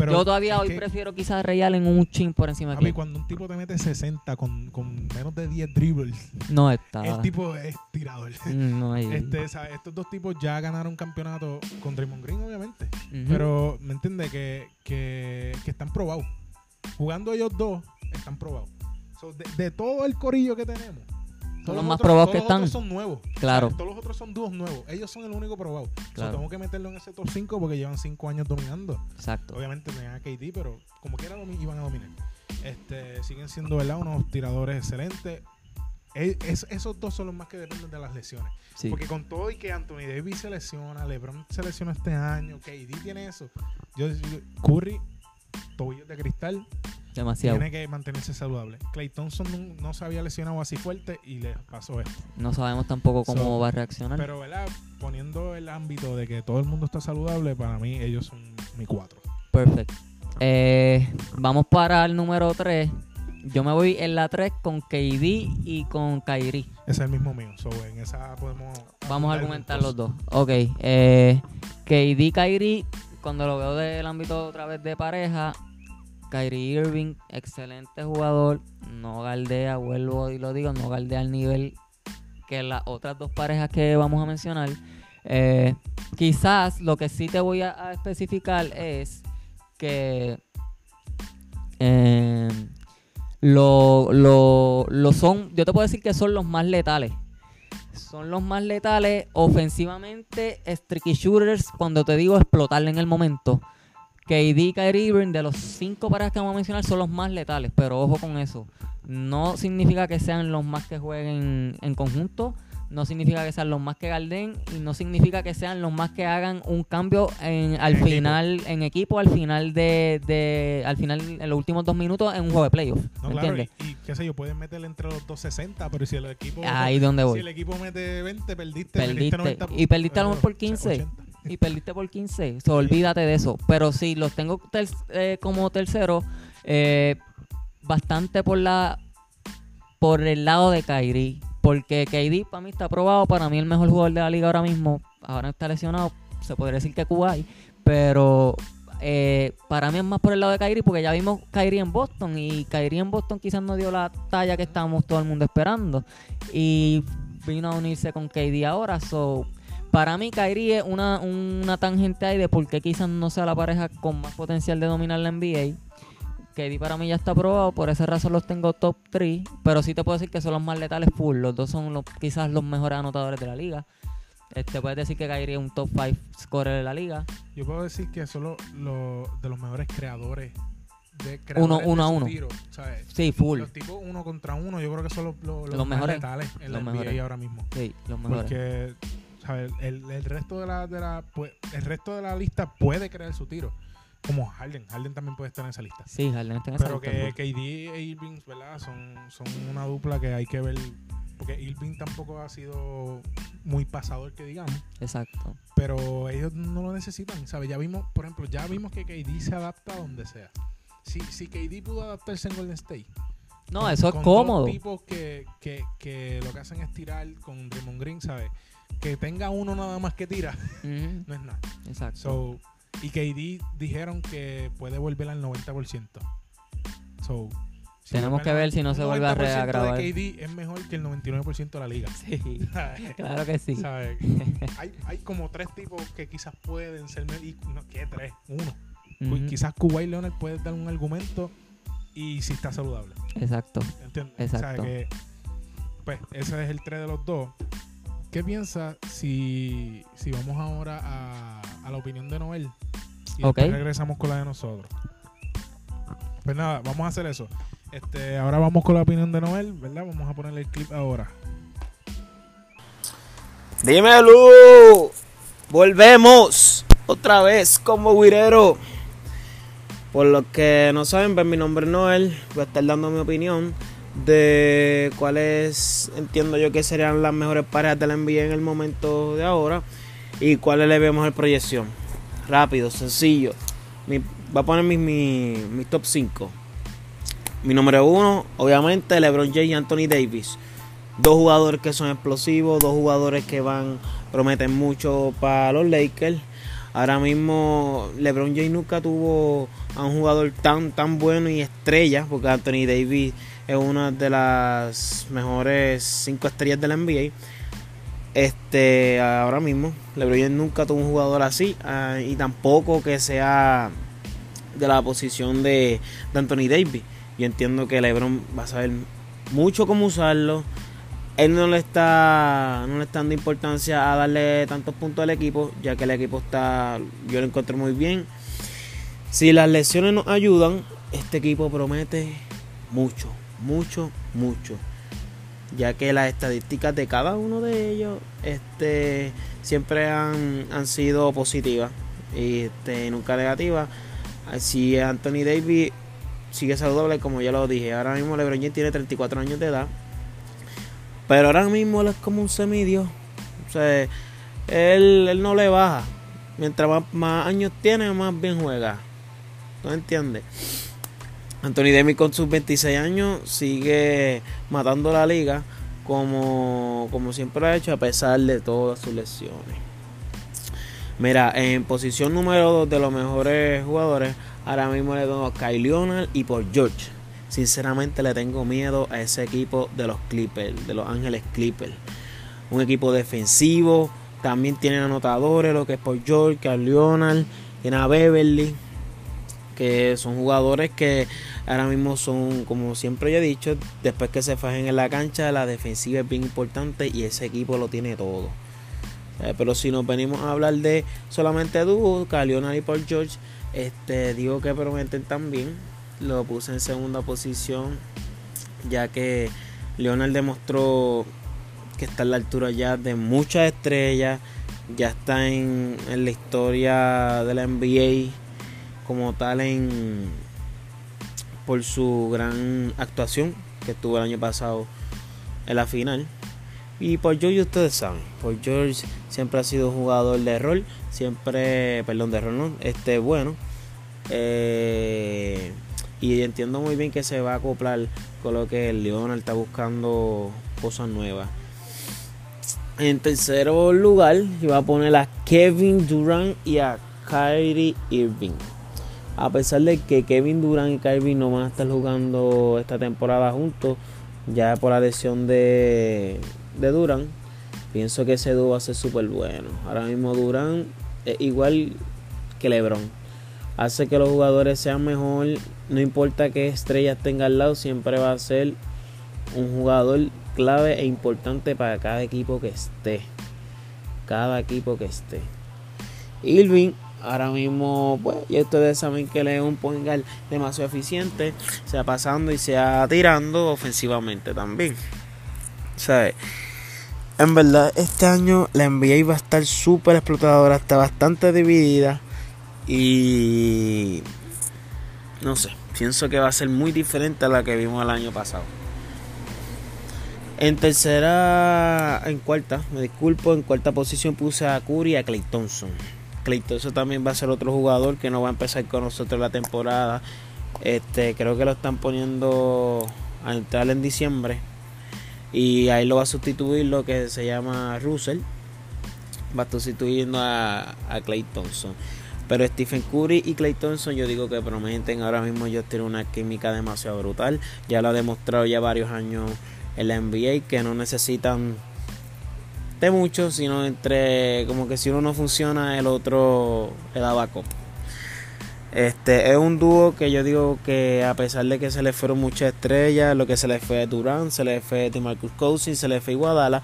pero yo todavía hoy que, prefiero quizás a Ray Allen un chin por encima de papi, Clay. cuando un tipo te mete 60 con, con menos de 10 dribbles, No está. el tipo es tirador. Mm, No hay. Este, ¿sabes? Estos dos tipos ya ganaron campeonato con Draymond Green, obviamente. Pero, ¿me entiendes? Que, que, que están probados. Jugando ellos dos, están probados. So, de, de todo el corillo que tenemos, todos los los más otros- probados todos que están. otros son nuevos. Claro. O sea, todos los otros son dúos nuevos. Ellos son el único probado. Tengo que meterlo en ese top 5 porque llevan 5 años dominando. Exacto. Obviamente tenían a KD, pero como quiera iban a dominar. Este, siguen siendo ¿verdad? unos tiradores excelentes. E- es- esos dos son los más que dependen de las lesiones. Sí. Porque con todo y que Anthony Davis se lesiona, LeBron se lesiona este año, KD tiene eso. Yo yo- Curry, tobillos de cristal, Demasiado. tiene que mantenerse saludable. Clay Thompson no, no se había lesionado así fuerte y le pasó esto. No sabemos tampoco cómo So, va a reaccionar. Pero, ¿verdad? Poniendo el ámbito de que todo el mundo está saludable, para mí ellos son mi cuatro. Perfecto. Eh, vamos para el número 3. Yo me voy en la 3 con KD y con. Ese es el mismo mío. So, en esa podemos. Vamos a argumentar los dos. Ok. Eh, KD, Kyrie, cuando lo veo del ámbito otra vez de pareja, Kyrie Irving, excelente jugador. No galdea, vuelvo y lo digo, no galdea al nivel que las otras dos parejas que vamos a mencionar. Eh, quizás lo que sí te voy a, especificar es que eh, lo, lo, lo son, yo te puedo decir que son los más letales. son los más letales ofensivamente, streaky shooters, cuando te digo explotarle en el momento. KD y Kyrie Irving, de los cinco parejas que vamos a mencionar, son los más letales, pero ojo con eso. No significa que sean los más que jueguen en conjunto, no significa que sean los más que garden y no significa que sean los más que hagan un cambio en, al En final en equipo al final de, de- al final en los últimos dos minutos en un juego de playoff No, ¿me claro, y, qué sé yo, pueden meterle entre los 260, pero si el equipo ahí donde si voy el equipo mete 20, perdiste, Perdiste. 90, Y perdiste a lo mejor por eh, 15. 80. Y perdiste por 15 so, olvídate de eso. Pero si los tengo eh, como tercero eh, bastante por la por el lado de Kyrie porque KD para mí está aprobado para mí el mejor jugador de la liga ahora mismo ahora está lesionado se podría decir que Kuwait pero eh, para mí es más por el lado de Kyrie porque ya vimos Kyrie en Boston y Kyrie en Boston quizás no dio la talla que estábamos todo el mundo esperando y vino a unirse con KD ahora so para mí Kyrie es una, una tangente ahí de por qué quizás no sea la pareja con más potencial de dominar la NBA KD para mí ya está aprobado, por esa razón los tengo top 3, pero sí te puedo decir que son los más letales full, los dos son los, quizás los mejores anotadores de la liga. Este puedes decir que Kyrie es un top 5 scorer de la liga. Yo puedo decir que son los, los- de los mejores creadores de Uno- creadores uno de a uno. tiro, ¿sabes? Sí, full. Los tipos uno contra uno, yo creo que son los, los, mejores. letales en Los la mejores. NBA ahora mismo. Sí, los mejores. Porque, ¿sabes? El, el resto de la, de la pues, el resto de la lista puede crear su tiro. Como Harden. Harden también puede estar en esa lista. Sí, Harden está en esa Pero lista, que full. KD e Irving, ¿verdad? Son, son una dupla que hay que ver. Porque Irving tampoco ha sido muy pasador, que digamos. Exacto. Pero ellos no lo necesitan, ¿sabes? Ya vimos, por ejemplo, ya vimos que KD se adapta a donde sea. Si, si KD pudo adaptarse en Golden State. No, con- eso es con cómodo. Tipos que, que, que lo que hacen es tirar con Draymond Green, ¿sabes? Que tenga uno nada más que tira, no es nada. Exacto. So, y KD dijeron que puede volver al 90%. So, si Tenemos que ver si no se vuelve a 90% de reagravar. KD es mejor que el 99% de la liga. Sí, claro que sí. ¿Sabes? hay, hay como tres tipos que quizás pueden ser. Y, no, ¿Qué tres? Uno. Quizás Kuwait Leonard puede dar un argumento y si está saludable. Exacto. ¿Entiendes? Exacto. O sea que, pues, ese es el 3 de los dos. ¿Qué piensas si, si vamos ahora a, a la opinión de Noel? Y después regresamos con la de nosotros. Pues nada, vamos a hacer eso. Este, ahora vamos con la opinión de Noel, ¿verdad? Vamos a ponerle el clip ahora. Dímelo. Volvemos otra vez como guirero. Por los que no saben, pues mi nombre es Noel. Voy a estar dando mi opinión de cuáles entiendo yo que serían las mejores parejas de la NBA en el momento de ahora y cuáles le vemos en proyección. Rápido, sencillo. Mi, voy a poner mis, mi, mis top 5. Mi número uno, obviamente, LeBron James y Anthony Davis. Dos jugadores que son explosivos, dos jugadores que van, prometen mucho para los Lakers. Ahora mismo LeBron James nunca tuvo a un jugador tan tan bueno y estrella, porque Anthony Davis es una de las mejores cinco estrellas de la NBA. Este, ahora mismo LeBron nunca tuvo un jugador así ah, y tampoco que sea de la posición de, de Anthony Davis. Yo entiendo que LeBron va a saber mucho cómo usarlo. Él no le está no le está dando importancia a darle tantos puntos al equipo, ya que el equipo está yo lo encuentro muy bien. Si las lesiones nos ayudan, este equipo promete mucho, mucho, mucho. Ya que las estadísticas de cada uno de ellos este, siempre han, han sido positivas y este, nunca negativas. Si Anthony Davis sigue saludable, como ya lo dije, ahora mismo LeBron James tiene 34 años de edad. Pero ahora mismo él es como un semidio. O sea, él, él no le baja. Mientras más, más años tiene, más bien juega. ¿No entiendes? Anthony Davis con sus 26 años sigue matando la liga como, como siempre ha hecho a pesar de todas sus lesiones. Mira, en posición número 2 de los mejores jugadores, ahora mismo le tengo a Kyle Leonard y por George. Sinceramente le tengo miedo a ese equipo de los Clippers, de los Ángeles Clippers. Un equipo defensivo, también tienen anotadores, lo que es por George, Kyle Leonard, tiene a Beverly. Que son jugadores que ahora mismo son, como siempre yo he dicho, después que se fajen en la cancha, la defensiva es bien importante y ese equipo lo tiene todo. Eh, pero si nos venimos a hablar de solamente dúo, Leonard y Paul George, este, digo que prometen también. Lo puse en segunda posición, ya que Leonard demostró que está a la altura ya de muchas estrellas, ya está en, en la historia de la NBA como tal en por su gran actuación que tuvo el año pasado en la final. Y por George ustedes saben, por George siempre ha sido jugador de rol, siempre, perdón, de rol no, este bueno. Eh, y entiendo muy bien que se va a acoplar con lo que el Leonard está buscando cosas nuevas. En tercer lugar, iba a poner a Kevin Durant y a Kyrie Irving. A pesar de que Kevin Durant y Kyrie no van a estar jugando esta temporada juntos, ya por la lesión de, de Durant, pienso que ese dúo va a ser súper bueno. Ahora mismo Durant es igual que LeBron. Hace que los jugadores sean mejor, no importa qué estrellas tenga al lado, siempre va a ser un jugador clave e importante para cada equipo que esté. Cada equipo que esté. Irving, ahora mismo, pues, ya ustedes saben que él es un point demasiado eficiente, sea pasando y sea tirando ofensivamente también. ¿Sabes? En verdad, este año la NBA va a estar súper explotadora, está bastante dividida. Y no sé, pienso que va a ser muy diferente a la que vimos el año pasado. En tercera, en cuarta, me disculpo, en cuarta posición puse a Curry y a Clay Thompson. Clay Thompson también va a ser otro jugador que no va a empezar con nosotros la temporada. Este, creo que lo están poniendo a entrar en diciembre. Y ahí lo va a sustituir lo que se llama Russell. Va sustituyendo a, a Clay Thompson. Pero Stephen Curry y Clay Thompson yo digo que prometen. Ahora mismo ellos tienen una química demasiado brutal. Ya lo ha demostrado ya varios años en la NBA que no necesitan de mucho, sino entre como que si uno no funciona el otro le da backup. Este es un dúo que yo digo que a pesar de que se le fueron muchas estrellas, lo que se le fue a Durant, se le fue a Marcus Cousins, se le fue a Guadala,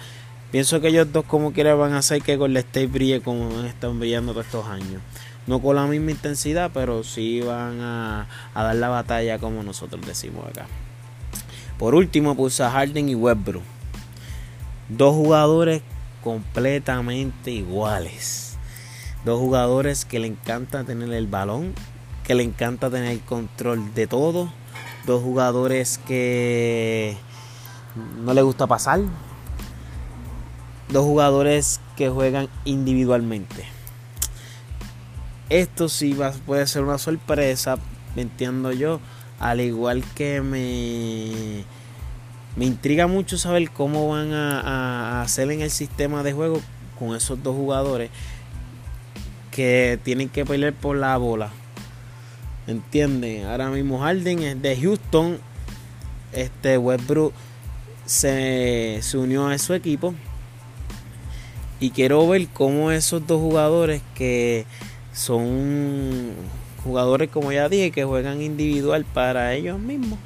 pienso que ellos dos como quiera van a hacer que Golden State brille como están brillando todos estos años. No con la misma intensidad, pero sí van a, a dar la batalla como nosotros decimos acá. Por último puse a Harden y Westbrook. Dos jugadores completamente iguales. Dos jugadores que le encanta tener el balón, que le encanta tener el control de todo. Dos jugadores que no le gusta pasar. Dos jugadores que juegan individualmente. Esto sí va, puede ser una sorpresa, entiendo yo al igual que me, me intriga mucho saber cómo van a, hacer en el sistema de juego con esos dos jugadores que tienen que pelear por la bola. ¿Entienden? Ahora mismo Harden es de Houston. Este Westbrook se, se unió a su equipo. Y quiero ver cómo esos dos jugadores que son jugadores, como ya dije, que juegan individual para ellos mismos,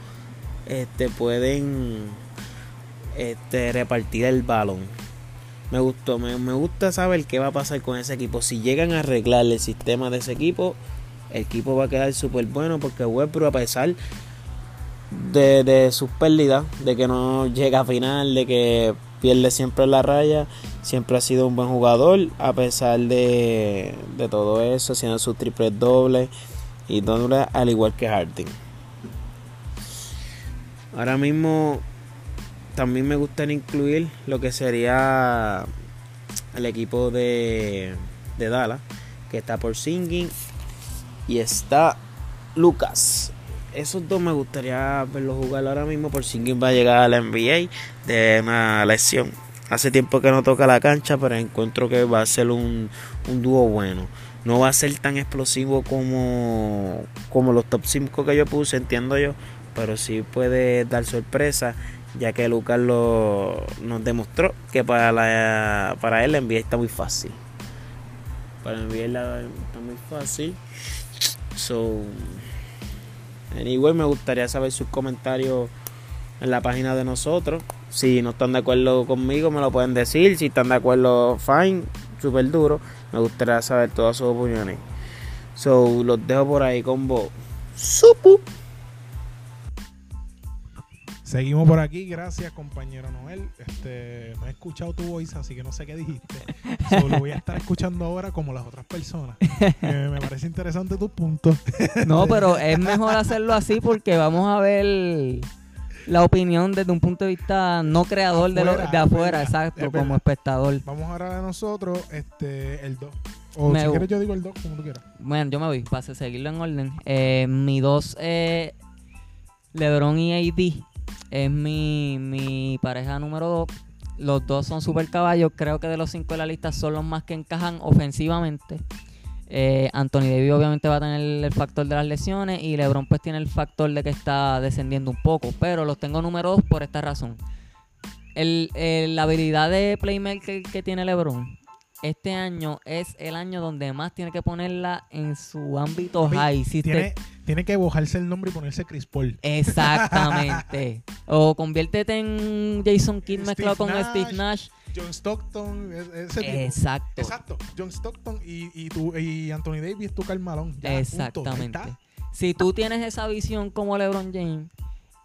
este, pueden este, repartir el balón. Me gustó, me, gusta saber qué va a pasar con ese equipo. Si llegan a arreglar el sistema de ese equipo, el equipo va a quedar súper bueno porque Westbrook, a pesar de, de sus pérdidas, de que no llega a final, de que pierde siempre la raya, siempre ha sido un buen jugador, a pesar de, de todo eso, haciendo sus triples dobles y dobles, al igual que Harden. Ahora mismo también me gustaría incluir lo que sería el equipo de, de Dallas, que está por Singing y está Lucas. Esos dos me gustaría verlos jugar ahora mismo por Singing va a llegar a la NBA de una lesión. Hace tiempo que no toca la cancha, pero encuentro que va a ser un, un dúo bueno. No va a ser tan explosivo como, como los top 5 que yo puse, entiendo yo, pero sí puede dar sorpresa, ya que Lucas nos demostró que para, la, para él la NBA está muy fácil. Para NBA está muy fácil. So, anyway, me gustaría saber sus comentarios en la página de nosotros. Si no están de acuerdo conmigo, me lo pueden decir. Si están de acuerdo, fine, súper duro. Me gustaría saber todas sus opiniones. So, los dejo por ahí con vos. Supu. Seguimos por aquí, gracias compañero Noel. Este, no he escuchado tu voz, así que no sé qué dijiste. Solo voy a estar escuchando ahora como las otras personas. Eh, me parece interesante tu punto. No, pero es mejor hacerlo así porque vamos a ver la opinión desde un punto de vista no creador de, lo- de afuera, es exacto, es como espectador. Vamos ahora de nosotros, este, el 2. O Me si quieres yo digo el 2, como tú quieras. Bueno, yo me voy para seguirlo en orden. Eh, mi dos, eh, LeBron y AD, es mi, mi pareja número dos. Los dos son super caballos. Creo que de los cinco de la lista son los más que encajan ofensivamente. Eh, Anthony Davis obviamente va a tener el factor de las lesiones y LeBron pues tiene el factor de que está descendiendo un poco. Pero los tengo número dos por esta razón. El- el- la habilidad de playmaker que tiene LeBron este año es el año donde más tiene que ponerla en su ámbito high. Si te- Tiene, tiene que bojarse el nombre y ponerse Chris Paul. Exactamente. o conviértete en Jason Kidd mezclado con Nash. Steve Nash. John Stockton, e- tipo. Exacto. Exacto. John Stockton y, y, tu, y Anthony Davis, tu punto. Ahí Exactamente. Si tú tienes esa visión como LeBron James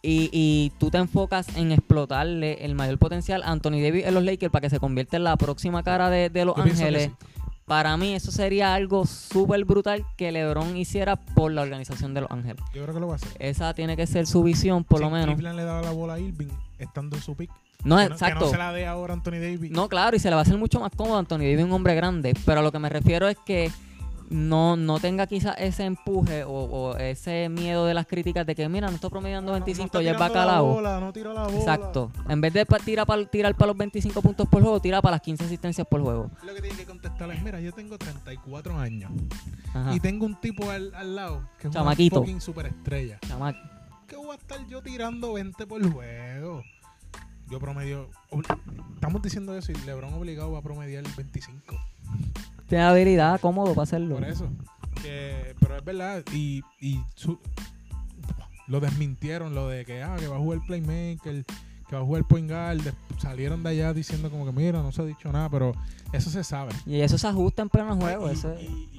y, y tú te enfocas en explotarle el mayor potencial a Anthony Davis en los Lakers para que se convierta en la próxima cara de, de Los Ángeles, sí. para mí eso sería algo súper brutal que LeBron hiciera por la organización de Los Ángeles. Yo creo que lo va a hacer. Esa tiene que ser su visión, por lo menos. Cleveland le daba la bola a Irving estando en su pick. No, que no- Que exacto. no se la dé ahora a Anthony Davis. No, claro, y se le va a hacer mucho más cómodo a Anthony Davis, un hombre grande. Pero a lo que me refiero es que no, no tenga quizás ese empuje o, o ese miedo de las críticas de que, mira, no estoy promediando No, no 25, está ya es tirando la bacalao. bola, no tira la bola. Exacto. En vez de pa- tirar para tirar para los 25 puntos por juego, tira para las 15 asistencias por juego. Lo que tiene que contestar es, mira, yo tengo 34 años Ajá. y tengo un tipo al, al lado que es Chamaquito. una fucking superestrella. Chamac. ¿Qué voy a estar yo tirando 20 por juego? Yo promedio... Estamos diciendo eso y LeBron obligado va a promediar 25. Tiene habilidad, cómodo para hacerlo. Por eso. Que- pero es verdad. Y, y su- lo desmintieron, lo de que, ah, que va a jugar playmaker, que va a jugar point guard. Salieron de allá diciendo como que, mira, no se ha dicho nada, pero eso se sabe. Y eso se ajusta en pleno juego. y, eso y-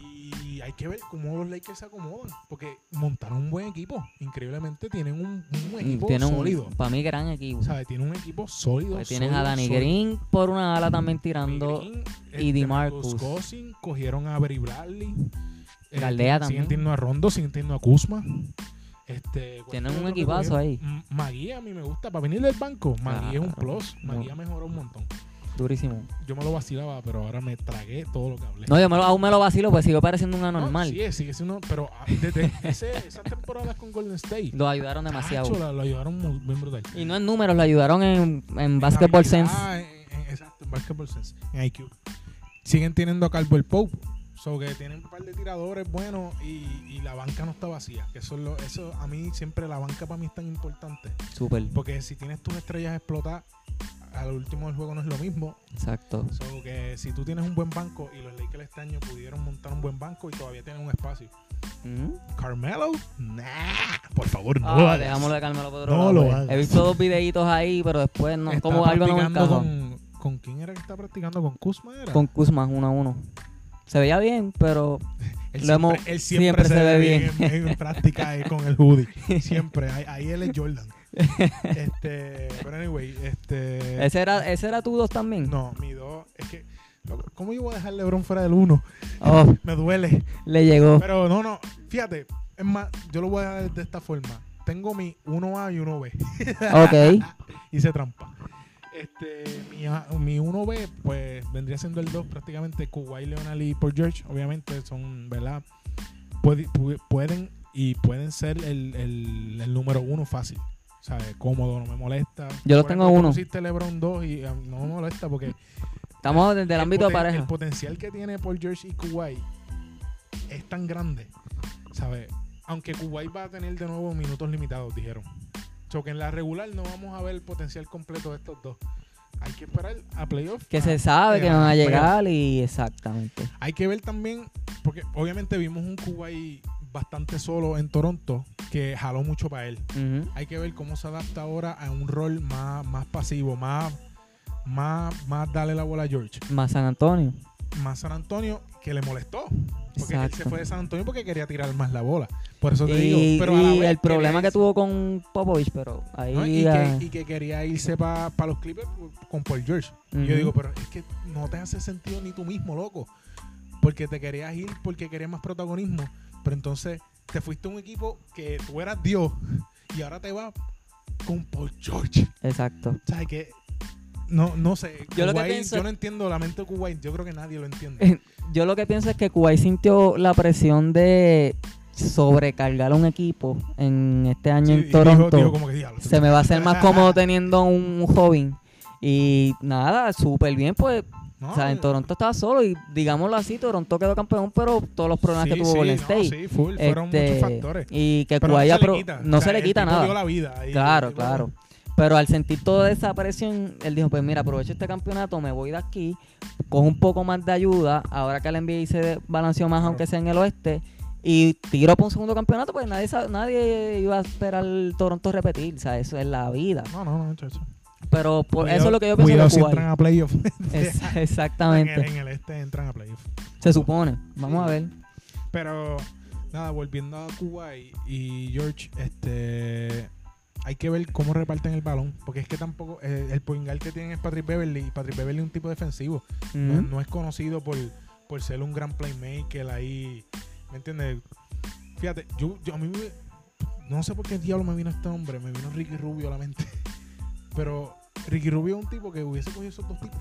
y hay que ver cómo los Lakers se acomodan. Porque montaron un buen equipo. Increíblemente tienen un, un equipo tiene sólido. para mí, gran equipo. ¿Sabes? Tiene un equipo sólido. Pues tienes sólido, a Danny sólido. Green por una ala también tirando. Green, y este, DeMarcus. Cousins, cogieron a Berry Bradley. Eh, Galdea siguen también. teniendo a Rondo, siguen teniendo a Kuzma. Este, ¿cuál Tienen un equipazo ahí. Magui a mí me gusta. Para venir del banco, Magui es un plus. No. Magui ha mejorado un montón. Durísimo. Yo me lo vacilaba, pero ahora me tragué todo lo que hablé. No, yo me lo, aún me lo vacilo, pues sigo pareciendo un No, anormal. sí, sigue siendo, pero ah, desde ese, esas temporadas con Golden State, Lo ayudaron demasiado. Tacho, la- lo ayudaron bien brutal. Y no en números, lo ayudaron en, en Basketball Sense. en- en- exacto, en Basketball Sense, en IQ. Siguen teniendo a Caldwell Pope, so que tienen un par de tiradores buenos y, y la banca no está vacía. Que eso, es lo- eso a mí siempre la banca para mí es tan importante. Súper. Porque si tienes tus estrellas explotadas, al último del juego no es lo mismo. Exacto. So que si tú tienes un buen banco y los Lakers este año pudieron montar un buen banco y todavía tienen un espacio. Ujú. Carmelo, nah, por favor, no Ah, lo hagas. dejámoslo de Carmelo por otro No lado, lo hagas. He visto dos videitos ahí, pero después no, Está como algo no me con, ¿Con quién era que está practicando? ¿Con Kuzma era? Con Kuzma uno a uno. Se veía bien, pero Él siempre, hemos- él siempre, siempre se, se ve ve bien, en, en práctica con el hoodie. Siempre. Ahí, ahí él es Jordan. Este, pero anyway, este. ese era, ese era tu dos también. No, mi dos. Es que. ¿Cómo yo voy a dejar LeBron fuera del uno? Oh, Me duele. le llegó. Pero no, no. Fíjate. Es más, yo lo voy a dejar de esta forma. Tengo mi 1A y 1B. Ok. Hice trampa. Este, mi, A- mi 1B, pues vendría siendo el 2 prácticamente. Kuwait, Leonard y Paul George, obviamente, son, ¿verdad? Puede- pu- pueden y pueden ser el, el, el número 1 fácil. ¿Sabes? Cómodo, no me molesta. Yo lo Por tengo uno. pusiste LeBron 2 y ah, no me molesta porque Estamos desde el, ámbito de pareja. El potencial que tiene Paul George y Kuwait es tan grande, ¿sabes? Aunque Kuwait va a tener de nuevo minutos limitados, dijeron. So que en la regular no vamos a ver el potencial completo de estos dos. Hay que esperar a playoffs. Que a- se sabe que van a playoff. llegar y exactamente. Hay que ver también, porque obviamente vimos un Kuwait bastante solo en Toronto, que jaló mucho para él. Hay que ver cómo se adapta ahora a un rol más, más pasivo, más, más, más darle la bola a George. Más San Antonio. Más San Antonio, que le molestó. Porque él se fue de San Antonio porque quería tirar más la bola. Por eso te Y, digo. Pero a la y el problema que tuvo con Popovich, pero ahí... ¿no? y, que, y que quería irse para los Clippers con Paul George. Y yo digo, pero es que no te hace sentido ni tú mismo, loco. Porque te querías ir porque querías más protagonismo. Pero entonces te fuiste a un equipo que tú eras Dios y ahora te vas con Paul George. Exacto. O sea, que no, no sé. Yo lo que pienso- yo no entiendo la mente de Kuwait. Yo creo que nadie lo entiende. Yo lo que pienso es que Kuwait sintió la presión de sobrecargar a un equipo en este año Sí, en dijo- Toronto. dijo como que, "Diablo, se me va a hacer más cómodo teniendo un joven. Y nada, súper bien, pues. No, o sea, en Toronto estaba solo y digámoslo así, Toronto quedó campeón, pero todos los problemas sí, que tuvo sí, Golden no, State. sí, full, fueron Este, muchos factores. Y que Pero no se le quita. no O se le el quita tipo nada. dio la vida ahí, Claro, claro. Pero al sentir toda esa presión, él dijo, pues mira, aprovecho este campeonato, me voy de aquí, cojo un poco más de ayuda, ahora que el NBA se balanceó más, Claro. aunque sea en el oeste, y tiro para un segundo campeonato, pues nadie nadie iba a esperar el Toronto repetir, o sea, eso es la vida. No, no, no, chacho. Pero por Cuidado- eso es lo que yo pienso cuidado de si entran a playoff. Es- en, exactamente. el, en el este entran a playoff. Se supone. Vamos a ver. Pero, nada, volviendo a Cuba y, y George, este hay que ver cómo reparten el balón. Porque es que tampoco. eh, el point guard que tienen es Patrick Beverly. Y Patrick Beverly es un tipo defensivo. No es conocido por, por ser un gran playmaker ahí. ¿Me entiendes? Fíjate, yo, yo a mí me- no sé por qué diablo me vino este hombre, me vino Ricky Rubio a la mente. Pero Ricky Rubio es un tipo que hubiese cogido esos dos tipos,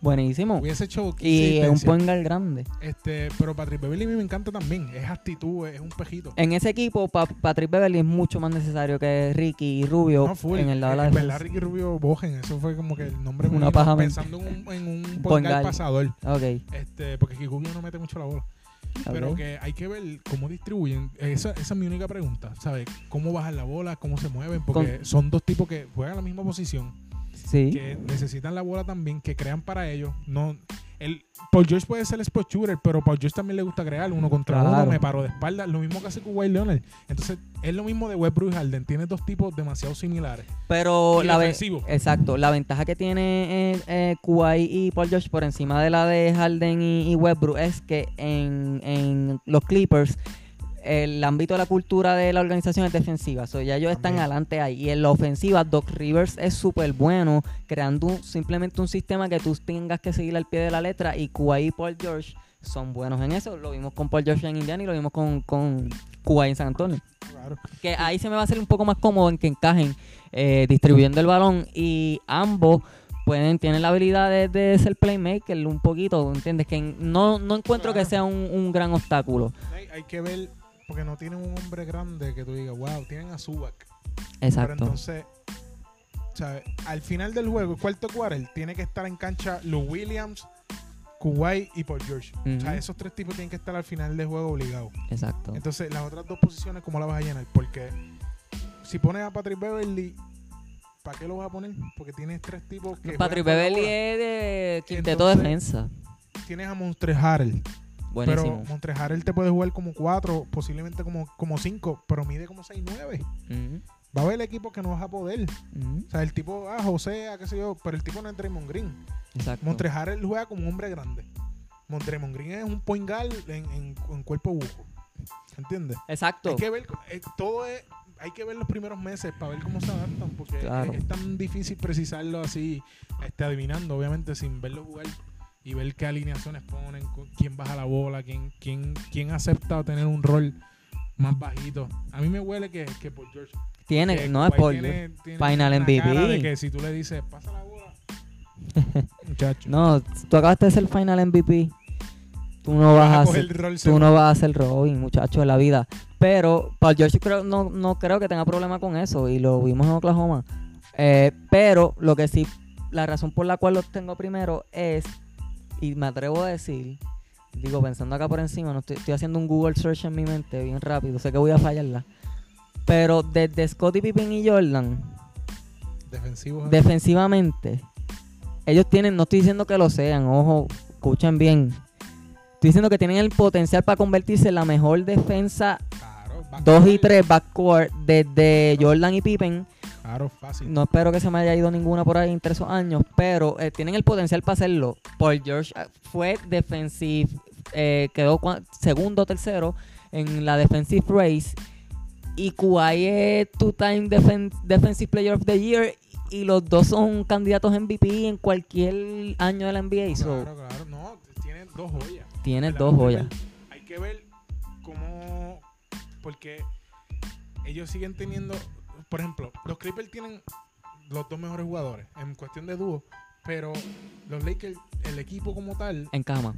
Buenísimo. hubiese hecho 15 Y es un guard grande. Este, pero Patrick Beverly a mí me encanta también. Es actitud, es un pejito. En ese equipo, Pa- Patrick Beverly es mucho más necesario que Ricky y Rubio No, full. en el lado de la En verdad. Ricky Rubio Bogen, eso fue como que el nombre Una mío, paja pensando en un, en un Point point guard guard. pasador. Ok. Este, porque Ricky Rubio no mete mucho la bola. Pero que hay que ver cómo distribuyen. Esa, esa es mi única pregunta. ¿Sabes? ¿Cómo bajan la bola? ¿Cómo se mueven? Porque son dos tipos que juegan la misma posición. Sí. Que necesitan la bola también, que crean para ellos. No, el, Paul George puede ser el spot shooter, pero Paul George también le gusta crear uno contra Claro. uno, me paro de espalda. Lo mismo que hace White Leonard. Entonces, es lo mismo de Westbrook y Harden. Tiene dos tipos demasiado similares. Pero Y la defensivo. exacto, la ventaja que tiene eh, eh, Kawhi y Paul George por encima de la de Harden y, y Westbrook es que en, en los Clippers el ámbito de la cultura de la organización es defensiva, so, ya ellos están adelante ahí. Y en la ofensiva, Doc Rivers es súper bueno, creando un- simplemente un sistema que tú tengas que seguir al pie de la letra. Y Kawhi y Paul George son buenos en eso. Lo vimos con Paul George en Indiana y lo vimos con, con Kawhi en San Antonio. Claro. Que ahí se me va a hacer un poco más cómodo en que encajen eh, distribuyendo el balón y ambos pueden tienen la habilidad de, de ser playmaker un poquito, ¿entiendes? Que no, no encuentro que sea un, un gran obstáculo. Hay, hay que ver, porque no tienen un hombre grande que tú digas, wow, tienen a Zubac. Pero Exacto. entonces, ¿sabes? Al final del juego, el cuarto quarter, tiene que estar en cancha Lou Williams, Kuwait y Paul George. O sea, esos tres tipos tienen que estar al final del juego obligados. Exacto. Entonces, las otras dos posiciones, ¿cómo las vas a llenar? Porque si pones a Patrick Beverly, ¿para qué lo vas a poner? Porque tienes tres tipos que. Patrick Beverly es de quinteto defensa. Tienes a Montre Harrell. Buenísimo. Pero Montre Harrell te puede jugar como cuatro, posiblemente como, como cinco, pero mide como 6'9". Ujú, Va a haber equipos que no vas a poder. O sea, el tipo, ah, José, ah, qué sé yo, pero el tipo no es Draymond Green. Exacto. Montre Harrell juega como un hombre grande. Montremont Green es un point guard en, en- en cuerpo bujo. ¿Entiendes? Exacto. Hay que ver, eh, todo es, hay que ver los primeros meses para ver cómo se adaptan, porque Claro. es, es tan difícil precisarlo así, este, adivinando, obviamente, sin verlo jugar y ver qué alineaciones ponen, quién baja la bola, quién, quién, quién acepta tener un rol más bajito. A mí me huele que, que por George. Tiene, que no es por tiene- tiene Final MVP. de que si tú le dices, pasa la bola, muchacho. No, tú acabaste de ser final MVP. Tú no vas vas a rol tú seguro. no vas a ser Robin, muchacho, en la vida. Pero Paul George creo- no, no creo que tenga problema con eso y lo vimos en Oklahoma. Eh, pero lo que sí, la razón por la cual lo tengo primero es, y me atrevo a decir, digo pensando acá por encima, no estoy, estoy haciendo un Google search en mi mente bien rápido, sé que voy a fallarla. Pero desde Scottie Pippen y Jordan, Defensivo. defensivamente, ellos tienen, no estoy diciendo que lo sean, ojo, escuchen bien, Estoy diciendo que tienen el potencial para convertirse en la mejor defensa Claro, 2 y backcourt, 3 backcourt desde Jordan y Pippen. Claro, fácil. No espero que se me haya ido ninguna por ahí entre esos años, pero eh, tienen el potencial para hacerlo. Paul George eh, fue defensive, eh, quedó segundo o tercero en la defensive race. Y Kawhi es two-time defen- defensive player of the year. Y los dos son candidatos MVP en cualquier año de la NBA. So, Claro, claro. No, tiene dos joyas. tiene ¿Verdad? dos joyas. Hay que ver cómo. Porque ellos siguen teniendo. Por ejemplo, los Clippers tienen los dos mejores jugadores en cuestión de dúo. Pero los Lakers, el equipo como tal, En cama.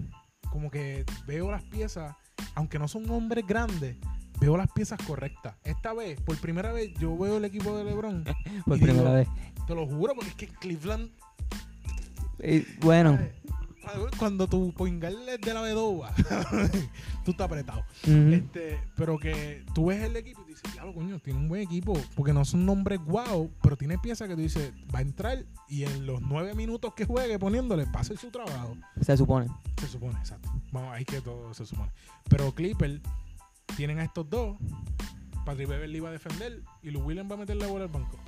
como que veo las piezas, aunque no son hombres grandes, veo las piezas correctas. Esta vez, por primera vez, yo veo el equipo de LeBron. Por primera digo, vez. Te lo juro, porque es que Cleveland Y, bueno. Cuando tu poingal es de la Bedoba, tú estás apretado. Este, pero que tú ves el equipo y dices, diablo, coño, tiene un buen equipo. Porque no son nombres guau, pero tiene piezas que tú dices, va a entrar y en los nueve minutos que juegue poniéndole, va a hacer su trabajo. Se supone. Se supone, exacto. Vamos, ahí que todo se supone. Pero Clipper tienen a estos dos. Patrick Beverly va a defender y Lou Williams va a meter la bola al banco.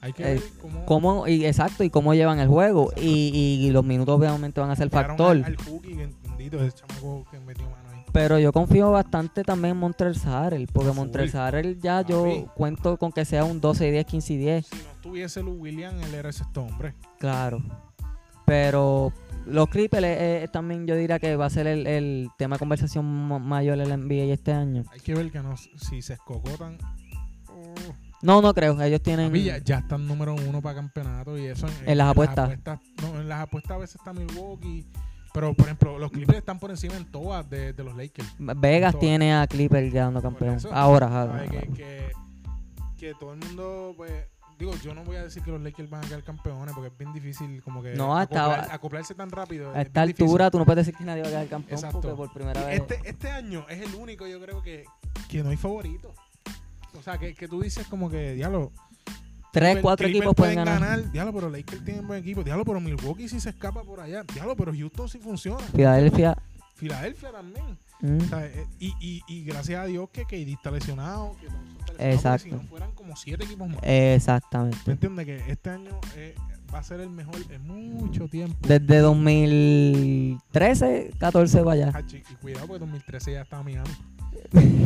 Hay que Eh, ver cómo. cómo y exacto y cómo llevan el juego y, y los minutos obviamente van a ser factor Al, al Hookie, que bendito, ese chamaco que metió mano ahí. pero yo confío bastante también en Montreal Harrell porque. Montreal Harrell ya Papi. yo cuento con que sea un 12 y 10 15 y 10 Si no estuviese Lou Williams, él era ese hombre. claro pero los Clippers eh, eh, también yo diría que va a ser el, el tema de conversación ma- mayor en la NBA este año Hay que ver que no, si se escocotan. No no creo ellos tienen papi, ya, ya están número uno para campeonato y eso En las apuestas. no, en las apuestas a veces está Milwaukee. Pero, por ejemplo, los Clippers están por encima en todas de, de los Lakers. Vegas tiene a Clippers quedando campeón eso, ahora ahora. Que, que, que todo el mundo, pues, digo, yo no voy a decir que los Lakers van a quedar campeones porque es bien difícil como que No, hasta- acoplar- acoplarse tan rápido. a es esta altura tú no puedes decir que nadie va a quedar campeón Exacto. porque por primera vez Este, este año es el único, yo creo que, que no hay favorito. O sea, que, que tú dices como que, diablo, tres cuatro equipos pueden ganar Diablo, pero Lakers tienen buen equipo. Diablo, pero Milwaukee sí se escapa por allá. Diablo, pero Houston sí funciona. Filadelfia Filadelfia también. mm, O sea, eh, y, y, y gracias a Dios que KD está lesionado, que está lesionado, Exacto. Si no fueran como siete equipos más. exactamente ¿Me entiendes? Que este año eh, va a ser el mejor en mucho tiempo. Desde 2013, 14 vaya. Hachi, Y cuidado, porque 2013 ya estaba Miami.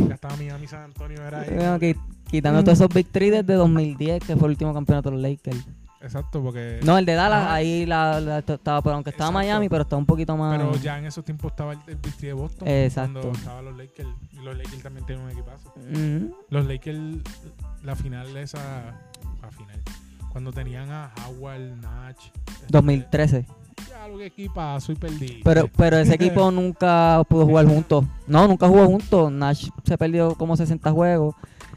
Ya estaba Miami, San Antonio era ahí. Bueno, qui- quitando todos esos Big Three desde 2010, que fue el último campeoto de los Lakers. Exacto, porque. No, el de Dallas, Ajá. ahí la, la- estaba, pero aunque estaba Exacto. Miami, pero está un poquito más. Pero ya en esos tiempos estaba el, el Big Three de Boston. Exacto. Cuando estaban los Lakers. Y los Lakers también tienen un equipazo. Los Lakers, la final esa. La final. Cuando tenían a Howard, Natch. este, 2013. Ya lo que equipazo y perdí. Pero, pero ese equipo nunca pudo jugar juntos. No, nunca jugó juntos. Nash se perdió como 60 juegos.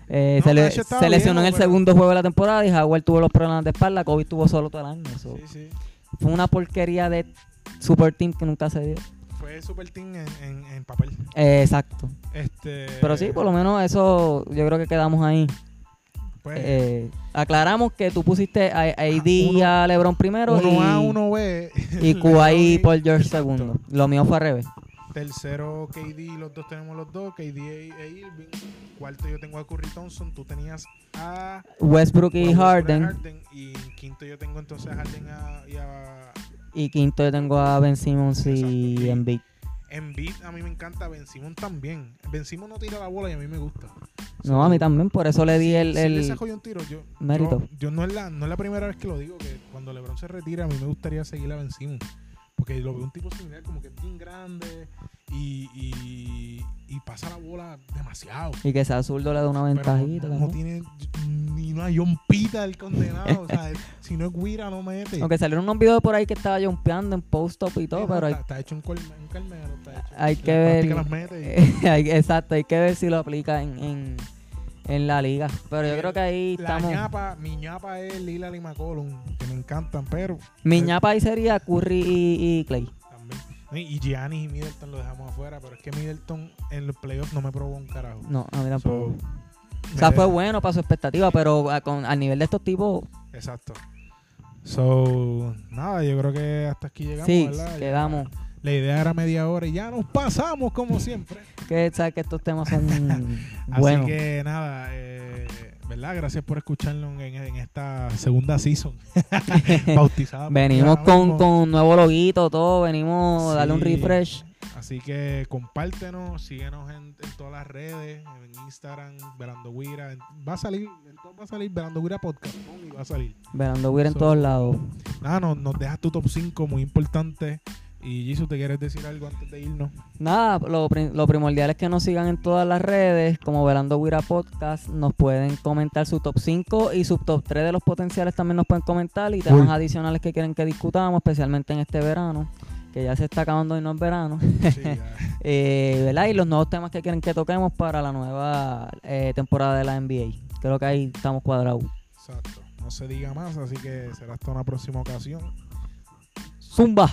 Eh, No, se, le- lesionó en el pero- segundo juego de la temporada y Howard tuvo los problemas de espalda. Kobe tuvo solo todo el año. So, Sí, sí. Fue una porquería de super team que nunca se dio. Fue super team en, en, en papel. Eh, exacto. Este, Pero sí, por lo menos eso yo creo que quedamos ahí. Pues, Eh, aclaramos que tú pusiste a, AD y uno- a LeBron primero uno y, A, uno B. y Kawhi y Paul George segundo. Lo mío fue al revés. Tercero, KD, los dos tenemos los dos. KD e, e Irving. Cuarto, yo tengo a Curry Thompson. Tú tenías a. Westbrook y Harden. Y quinto, yo tengo entonces a Harden a- y a. Y quinto yo tengo a Ben Simmons y Exacto. Embiid. Embiid, a mí me encanta. Ben Simmons también. Ben Simmons no tira la bola y a mí me gusta. No, a mí también, por eso le di Si- el... si le el- saco yo un tiro, yo, mérito. yo, yo no, es la, no es la primera vez que lo digo, que cuando LeBron se retira, a mí me gustaría seguir a Ben Simmons. Porque lo veo un tipo similar, como que es bien grande y, y, y pasa la bola demasiado. Y que sea zurdo le da una ventajita. no, no también. tiene ni una yompita el condenado. o sea, si no es Guira, no mete. Aunque salieron unos videos por ahí que estaba jumpeando en post-up y Sí, todo, no, pero hay, está, hecho un, colme, un calmero. Está hecho. hay que ver... práctica las mete y- hay- exacto, hay que ver si lo aplica en, en, en la liga. Pero yo creo que ahí La estamos... ñapa, mi ñapa es Lila y McCollum, que me encantan, pero Mi ñapa ahí sería Curry y, y Clay. también. Y Giannis y Middleton lo dejamos afuera, pero es que Middleton en los playoffs no me probó un carajo. No, a mí tampoco. So, o sea, fue bueno para su expectativa, pero a- con, al nivel de estos tipos, Exacto. So, nada, yo creo que hasta aquí llegamos, sí, ¿verdad? Ya quedamos. La idea era media hora y ya nos pasamos como siempre. Que sabes que estos temas son Así buenos. que nada, eh, ¿verdad? Gracias por escucharnos en, en esta segunda season. Bautizada. Venimos con, con nuevo loguito, todo. Venimos a darle un refresh. Así que compártenos, síguenos en, en todas las redes, en Instagram, Velando Guira. Va a salir, va a salir Velando Guira Podcast. y va a salir. Verando Weir en So- todos lados. Nada, nos, nos dejas tu top 5, muy importante. Y Jisoo, ¿te quieres decir algo antes de irnos? Nada, lo, lo primordial es que nos sigan en todas las redes, como Velando Guira Podcast. Nos pueden comentar su top 5 y su top 3 de los potenciales también nos pueden comentar. Y temas adicionales que quieren que discutamos, especialmente en este verano, que ya se está acabando y no es verano. Sí. Eh, ¿verdad? Y los nuevos temas que quieren que toquemos para la nueva eh, temporada de la NBA. Creo que ahí estamos cuadrados. Exacto. No se diga más, así que será hasta una próxima ocasión. Zumba.